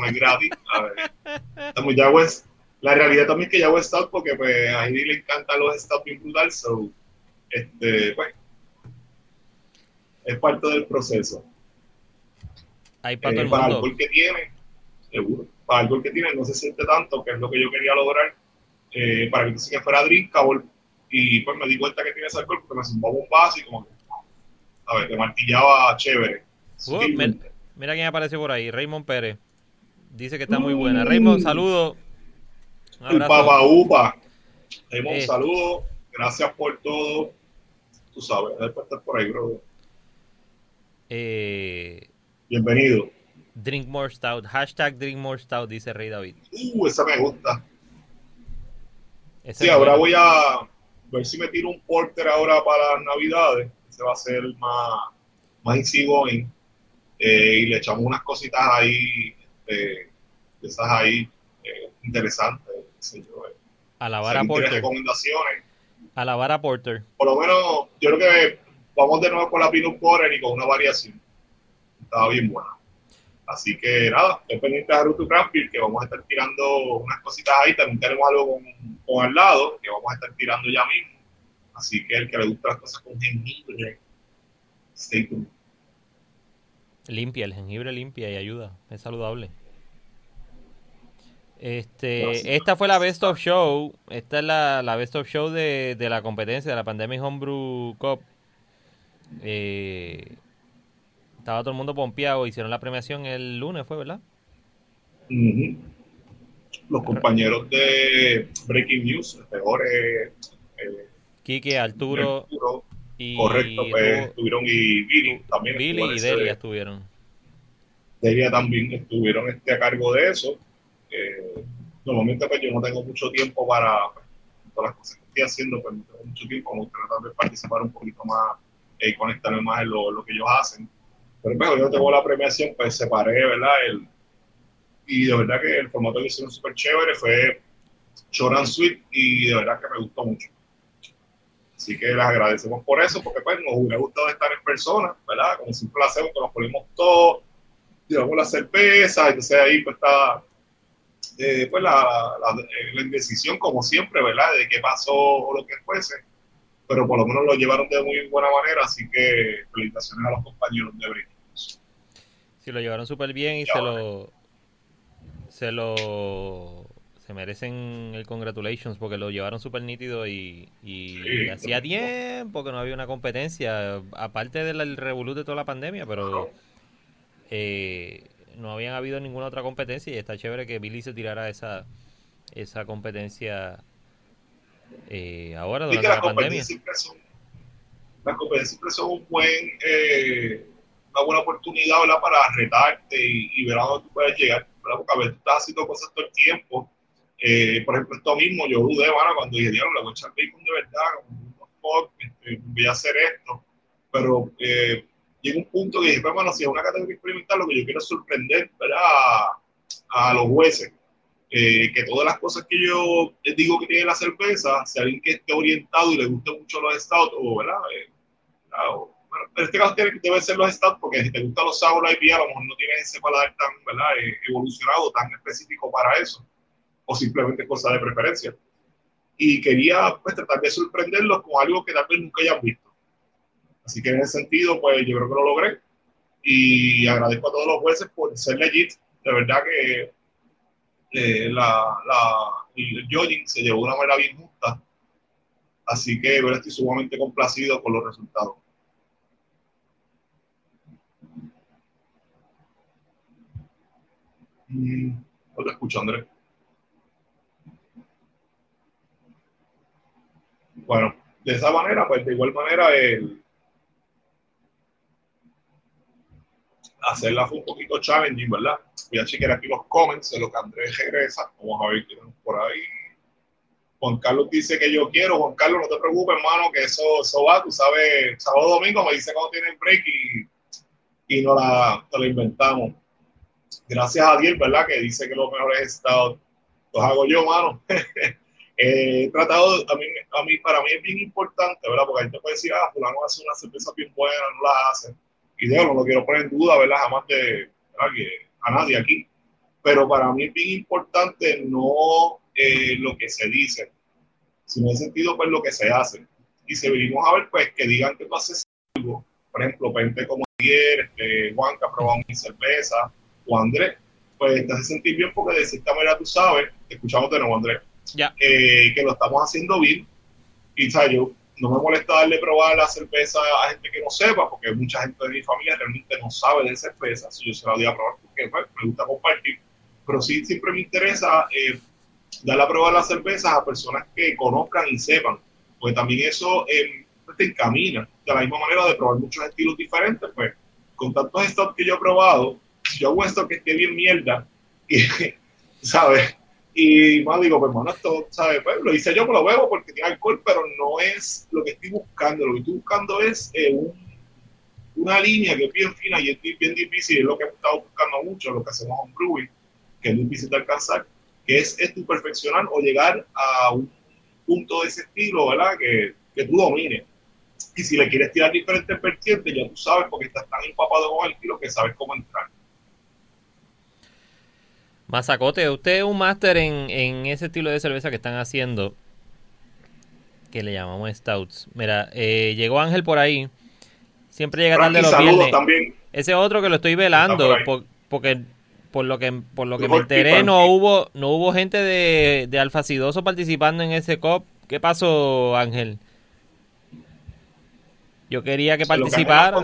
no es gratis. A ver, pues, la realidad también es que ya Stout porque pues a Heidi le encantan los stouts bien brutal, so este pues es parte del proceso. Hay para Eh, todo el para el mundo. alcohol que tiene, seguro, para el alcohol que tiene no se siente tanto, que es lo que yo quería lograr, eh, para que entonces que fuera drinkable, y pues me di cuenta que tiene ese alcohol porque me zumbaba un vaso y como que, a ver, te martillaba chévere. Uh, mira quién apareció por ahí, Raymond Pérez. Dice que está muy Mm. buena. Raymond, saludo. Un El. Papa Upa. Raymond, Eh. saludo, gracias por todo. Tú sabes, por estar por ahí, bro. Eh, Bienvenido. drink more stout. Hashtag drink more stout, dice Rey David. Uh, esa me gusta. Ese Sí, ahora bueno. voy a ver si me tiro un porter ahora para las navidades. Ese va a ser más, más easygoing. Eh, y le echamos unas cositas ahí, de esas ahí eh, interesantes. yo, eh. A la vara Porter. recomendaciones. A la vara Porter. Por lo menos, yo creo que vamos de nuevo con la peanut butter y con una variación. Estaba bien buena. Así que nada, estoy pendiente de Ruto Craft Beer, que vamos a estar tirando unas cositas ahí. También tenemos algo con, con al lado, que vamos a estar tirando ya mismo. Así que el que le gusta las cosas con jengibre, stay tuned. Limpia, el jengibre limpia y ayuda. Es saludable. Este, Gracias. esta fue la Best of Show. Esta es la, la Best of Show de, de la competencia de la Pandemic Homebrew Cup. Eh, estaba todo el mundo pompeado. Hicieron la premiación el lunes, fue, ¿verdad? Los compañeros de Breaking News, los peores. Eh, Quique, Arturo Arturo, y correcto, pues estuvieron y Billy también. Billy y Delia estuvieron. Delia también estuvieron este, a cargo de eso. Eh, normalmente pues yo no tengo mucho tiempo para pues, todas las cosas que estoy haciendo, pues no tengo mucho tiempo, me tal vez participar un poquito más y conectarme más en lo, lo que ellos hacen. Pero pues yo tengo la premiación, pues separé, ¿verdad? El, y de verdad que el formato que hicieron súper chévere, fue short and sweet y de verdad que me gustó mucho. Así que les agradecemos por eso, porque pues nos hubiera gustado estar en persona, ¿verdad? Como siempre lo hacemos, que nos ponemos todos, llevamos la cerveza, entonces ahí pues está eh, pues la, la, indecisión como siempre, ¿verdad? De qué pasó o lo que fuese. pero por lo menos lo llevaron de muy buena manera, así que felicitaciones a los compañeros de News. Sí, lo llevaron súper bien y se lo. Se lo. Se merecen el congratulations porque lo llevaron súper nítido y, y Sí, hacía tiempo que no había una competencia, aparte del revolú de toda la pandemia, pero eh, no habían habido ninguna otra competencia y está chévere que Billy se tirara esa, esa competencia eh, ahora durante las la pandemia. competencias siempre son, las competencias siempre son un buen, eh, una buena oportunidad ¿verdad? para retarte y, y ver a dónde tú puedes llegar. ¿verdad? Porque a veces estás haciendo cosas todo el tiempo. Eh, por ejemplo, esto mismo, yo dudé, mano, cuando dije, "Diablo, le voy a echar bacon de verdad, este, voy a hacer esto. Pero eh, llega un punto que dije, pues, bueno, si es una categoría experimental, lo que yo quiero es sorprender ¿verdad? a, a los jueces. Eh, que todas las cosas que yo les digo que tiene la cerveza, si alguien que esté orientado y le guste mucho los stouts, o, ¿verdad? Eh, o- en este caso tiene, debe ser los stouts, porque si te gustan los IPA, a lo mejor no tienes ese paladar tan ¿verdad? Eh, evolucionado, tan específico para eso, o simplemente cosa de preferencia. Y quería pues, tratar de sorprenderlos con algo que tal vez nunca hayan visto. Así que en ese sentido, pues yo creo que lo logré. Y agradezco a todos los jueces por ser legit. De verdad que eh, la, la, el judging se llevó de una manera bien justa. Así que bueno, estoy sumamente complacido con los resultados. No te escucho, Andrés. Bueno, de esa manera, pues de igual manera, el hacerla fue un poquito challenging, ¿verdad? Voy a chequear aquí los comments de lo que Andrés regresa. Vamos a ver qué tenemos por ahí. Juan Carlos dice que yo quiero. Juan Carlos, no te preocupes, hermano, que eso, eso va. Tú sabes, sábado domingo me dice cuando tiene el break y, y no la, la inventamos. Gracias a Diel, ¿verdad? Que dice que los mejores estados los hago yo, mano. Eh, he tratado, a mí, para mí es bien importante, ¿verdad? Porque ahí te puede decir, ah, fulano hace una cerveza bien buena, no la hace. Y digo, no lo quiero poner en duda, ¿verdad? Jamás de, a nadie aquí. Pero para mí es bien importante no eh, lo que se dice, sino en el sentido, pues, lo que se hace. Y si venimos a ver, pues, que digan que tú haces algo, por ejemplo, gente como ayer, este, Juan, que ha probado mi cerveza, o Andrés, pues te hace sentir bien porque de cierta manera tú sabes, te escuchamos de nuevo, Andrés, Ya. eh, que lo estamos haciendo bien. Y ¿sabes? yo no me molesta darle probar la cerveza a gente que no sepa, porque mucha gente de mi familia realmente no sabe de cerveza. Así yo se la doy a probar porque pues, me gusta compartir. Pero sí siempre me interesa eh, darle a probar las cervezas a personas que conozcan y sepan, porque también eso eh, te encamina. De la misma manera de probar muchos estilos diferentes, pues con tantos stocks que yo he probado, si yo hago que esté bien mierda, y, ¿sabes? Y más digo, pues hermano, esto, ¿sabes? Pues lo hice yo con los huevos porque tiene alcohol, pero no es lo que estoy buscando. Lo que estoy buscando es eh, un- una línea que es bien fina y es bien difícil, es lo que he estado buscando mucho, lo que hacemos en brewing, que es difícil de alcanzar, que es, es tu perfeccionar o llegar a un punto de ese estilo, ¿verdad? Que, que tú domines. Y si le quieres tirar diferentes vertientes, ya tú sabes, porque estás tan empapado con el estilo que sabes cómo entrar. Mazacote, usted es un máster en, en ese estilo de cerveza que están haciendo, que le llamamos stouts. Mira, eh, llegó Ángel por ahí. Siempre llega tarde los viernes. también. Ese otro que lo estoy velando, por porque por lo que por lo que me enteré no hubo no hubo gente de, de Alfacidoso participando en ese COP. ¿Qué pasó, Ángel? Yo quería que participara.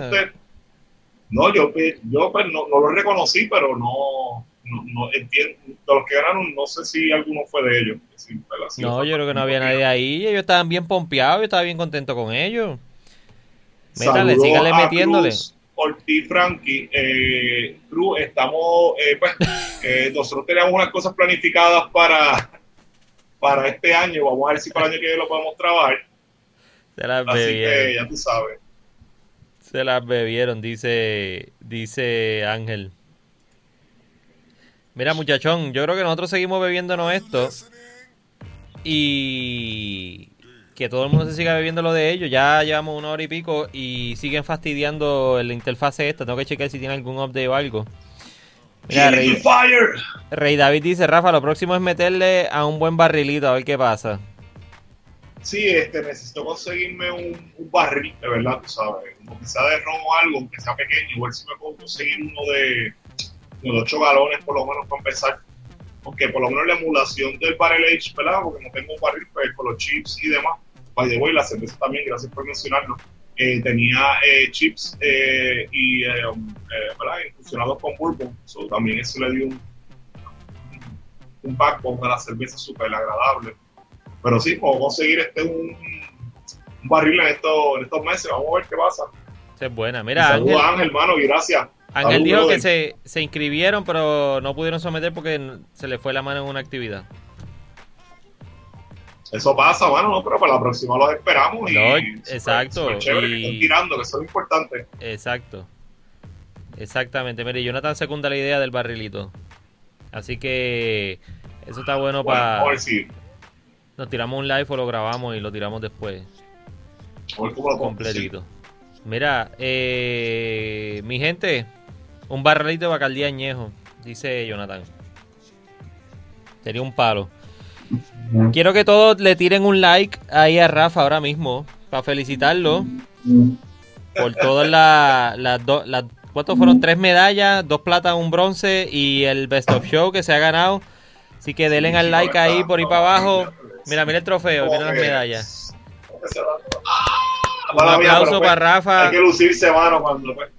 No, yo, pues, yo pues, no, no lo reconocí, pero no, no, no entiendo. De los que ganaron, no sé si alguno fue de ellos. No, yo creo que no había nadie ahí. Ellos estaban bien pompeados, yo estaba bien contento con ellos. Métale, a metiéndole. Cruz, Ortiz Frankie, eh, Cruz, estamos, eh, pues, eh, nosotros teníamos unas cosas planificadas para, para este año. Vamos a ver si para el año que viene lo podemos trabajar. Se las Así que ya tú sabes. Se las bebieron, dice, dice Ángel. Mira, muchachón, yo creo que nosotros seguimos bebiéndonos esto y que todo el mundo se siga bebiendo lo de ellos. Ya llevamos una hora y pico y siguen fastidiando la interfase esta. Tengo que checar si tiene algún update o algo. Mira, Rey. Rey David dice, Rafa, lo próximo es meterle a un buen barrilito a ver qué pasa. Sí, este, necesito conseguirme un, un barril, de verdad, tú sabes, como quizá de ron o algo, aunque sea pequeño, igual si me puedo conseguir uno de, de 8 galones por lo menos para empezar. Aunque por lo menos la emulación del barrel age, ¿verdad? Porque no tengo un barril pues, con los chips y demás. By the way, la cerveza también, gracias por mencionarlo. Eh, tenía eh, chips eh, y eh, um, ¿verdad? infusionados con bourbon. So, también eso le dio un, un backbone a la cerveza súper agradable. Pero sí, puedo conseguir este un, un barril en estos, en estos meses. Vamos a ver qué pasa. Es buena. Mira, Saludos Ángel, hermano, y gracias. Ángel dijo que se, se inscribieron, pero no pudieron someter porque se le fue la mano en una actividad. Eso pasa, bueno, no, pero para la próxima los esperamos. Y No, súper- exacto, súper chévere que estén tirando, que eso es importante. Exacto. Exactamente. Mire, Jonathan secunda la idea del barrilito. Así que eso está bueno Bueno, para... vamos a ver si. Nos tiramos un live o lo grabamos y lo tiramos después. A ver cómo lo completito. Mira, eh, mi gente, un barrilito de Bacardí añejo, dice Jonathan. Sería un palo. Quiero que todos le tiren un like ahí a Rafa ahora mismo para felicitarlo por todas las las dos, las, ¿cuántos fueron? Tres medallas, dos platas, un bronce y el Best of Show que se ha ganado. Así que denle al like ahí por ahí para abajo. Mira, mira el trofeo, mira las medallas. Ah, Un mía, aplauso pero, pues, para Rafa. Hay que lucirse, mano, cuando. Pues,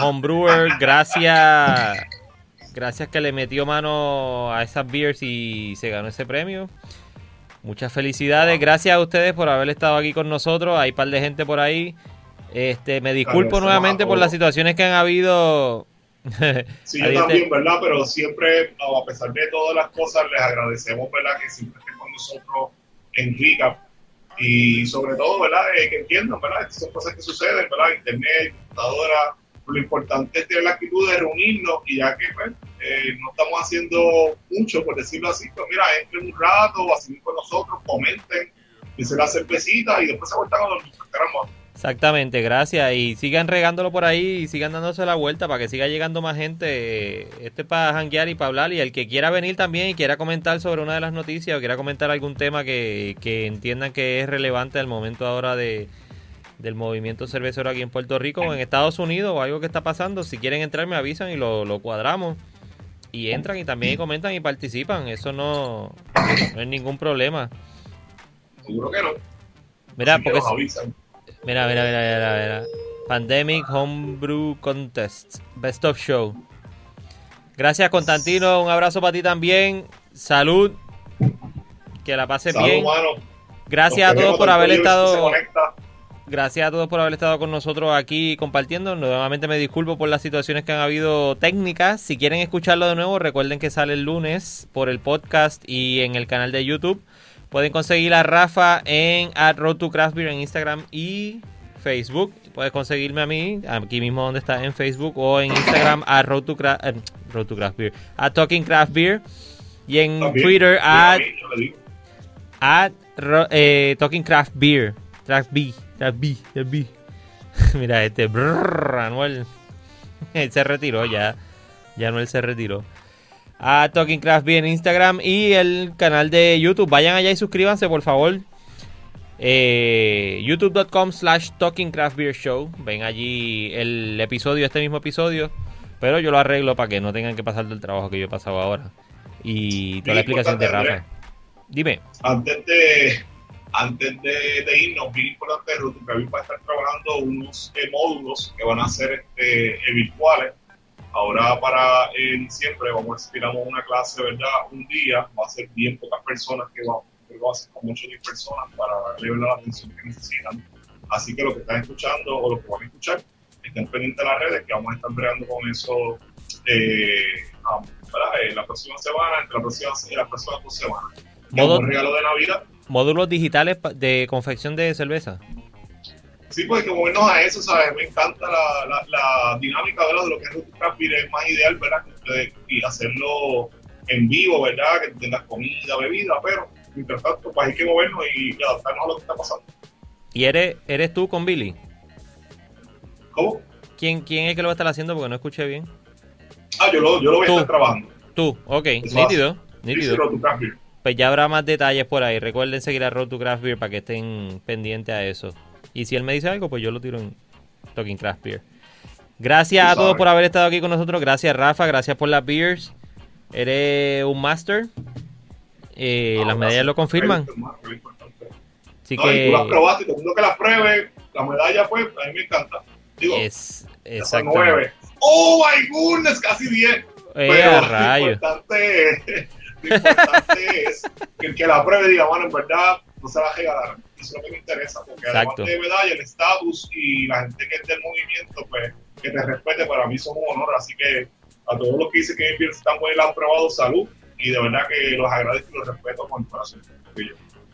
Homebrewer, gracias. Gracias que le metió mano a esas beers y se ganó ese premio. Muchas felicidades. Gracias a ustedes por haber estado aquí con nosotros. Hay un par de gente por ahí. Este, me disculpo nuevamente por las situaciones que han habido. sí, yo también, ¿verdad? Pero siempre, a pesar de todas las cosas, les agradecemos, ¿verdad? Que siempre estén con nosotros en Recap. Y sobre todo, ¿verdad? Eh, que entiendan, ¿verdad? Estas son cosas que suceden, ¿verdad? Internet, computadora. Lo importante es tener la actitud de reunirnos y ya que pues, eh, no estamos haciendo mucho, por decirlo así, pues mira, entren un rato, así con nosotros, comenten, dicen la cervecita y después se vueltan a dormir. Caramba. Exactamente, gracias. Y sigan regándolo por ahí y sigan dándose la vuelta para que siga llegando más gente. Este es para janguear y para hablar. Y el que quiera venir también y quiera comentar sobre una de las noticias o quiera comentar algún tema que, que entiendan que es relevante al momento ahora de, del movimiento cervecero aquí en Puerto Rico o en Estados Unidos o algo que está pasando, si quieren entrar me avisan y lo, lo cuadramos. Y entran y también comentan y participan. Eso no, no es ningún problema. Seguro que no. Mira, porque. Mira, mira, mira, mira, mira. Pandemic Homebrew Contest. Best of Show. Gracias, Constantino. Un abrazo para ti también. Salud. Que la pases Salud, bien. mano. Gracias a todos por haber estado. Gracias a todos por haber estado con nosotros aquí compartiendo. Nuevamente me disculpo por las situaciones que han habido técnicas. Si quieren escucharlo de nuevo, recuerden que sale el lunes por el podcast y en el canal de YouTube. Pueden conseguir a Rafa en Road to Craft Beer en Instagram y Facebook. Puedes conseguirme a mí, aquí mismo donde está en Facebook o en Instagram a Road to Craft, eh, Road to Craft Beer, a Talking Craft Beer y en También, Twitter a a eh, Talking Craft Beer. Craft. Craft B. Craft B. Mira, este. brrr, Anuel. Él se retiró ya. Ya Anuel se retiró. A Talking Craft Beer en Instagram y el canal de YouTube. Vayan allá y suscríbanse, por favor. Eh, youtube.com slash Talking Craft Beer Show. Ven allí el episodio, este mismo episodio. Pero yo lo arreglo para que no tengan que pasar del trabajo que yo he pasado ahora. Y toda la Bien explicación de Rafa. Dime. antes de antes de, de irnos, bien importante, Rutucavir va a estar trabajando unos eh, módulos que van a ser este, eh, virtuales. Ahora para eh, diciembre vamos a inspiramos una clase, ¿verdad? Un día, va a ser bien pocas personas que va, creo que va a ser como 8 o 10 personas para darle la atención que necesitan. Así que lo que están escuchando o lo que van a escuchar, estén pendientes de las redes que vamos a estar bregando con eso eh, ah. Eh, la próxima semana, entre la próxima, las próximas dos semanas. Como regalo de Navidad, Módulos digitales de confección de cerveza. Sí, pues que movernos a eso, ¿sabes? Me encanta la, la, la dinámica ¿verdad? de lo que es Craft Beer, es más ideal, ¿verdad? Y hacerlo en vivo, ¿verdad? Que tengas comida, bebida, pero mientras tanto, pues hay que movernos y, y adaptarnos a lo que está pasando. ¿Y eres, eres tú con Billy? ¿Cómo? ¿Quién, ¿Quién es el que lo va a estar haciendo? Porque no escuché bien. Ah, yo lo, yo lo voy a estar trabajando. Tú, ok. Eso nítido, Sí, sí, nítido. Pues ya habrá más detalles por ahí. Recuerden seguir a Road to Craft Beer para que estén pendientes a eso. Y si él me dice algo, pues yo lo tiro en Talking Craft Beer. Gracias a todos por haber estado aquí con nosotros. Gracias, Rafa. Gracias por las beers. Eres un master. Eh, No, las gracias. medallas lo confirman. Así No, y tú las que probaste, todo el mundo que las pruebe, la medalla, pues, a mí me encanta. Digo, es exactamente. nueve. ¡Oh, my goodness! Casi diez. Eh, Pero lo importante, lo importante es que el que la pruebe diga, bueno, en verdad, no se va a regalar. Eso es lo que me interesa, porque Exacto. además de medalla, el estatus y la gente que es del movimiento, pues, que te respete, para mí son un honor. Así que a todos los que dicen que están buenos la han probado, salud. Y de verdad que los agradezco y los respeto con el corazón.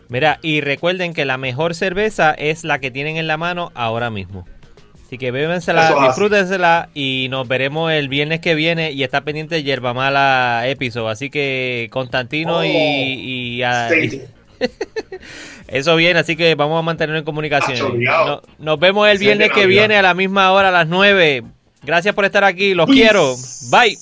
Mira, y recuerden que la mejor cerveza es la que tienen en la mano ahora mismo. Así que bébensela, disfrútensela y nos veremos el viernes que viene. Y está pendiente Yerba Mala episodio. Así que Constantino Oh, y, y, ah, Sí. eso viene. Así que vamos a mantenernos en comunicación. No- nos vemos el viernes que viene a la misma hora, a las 9. Gracias por estar aquí. Los Peace. quiero. Bye.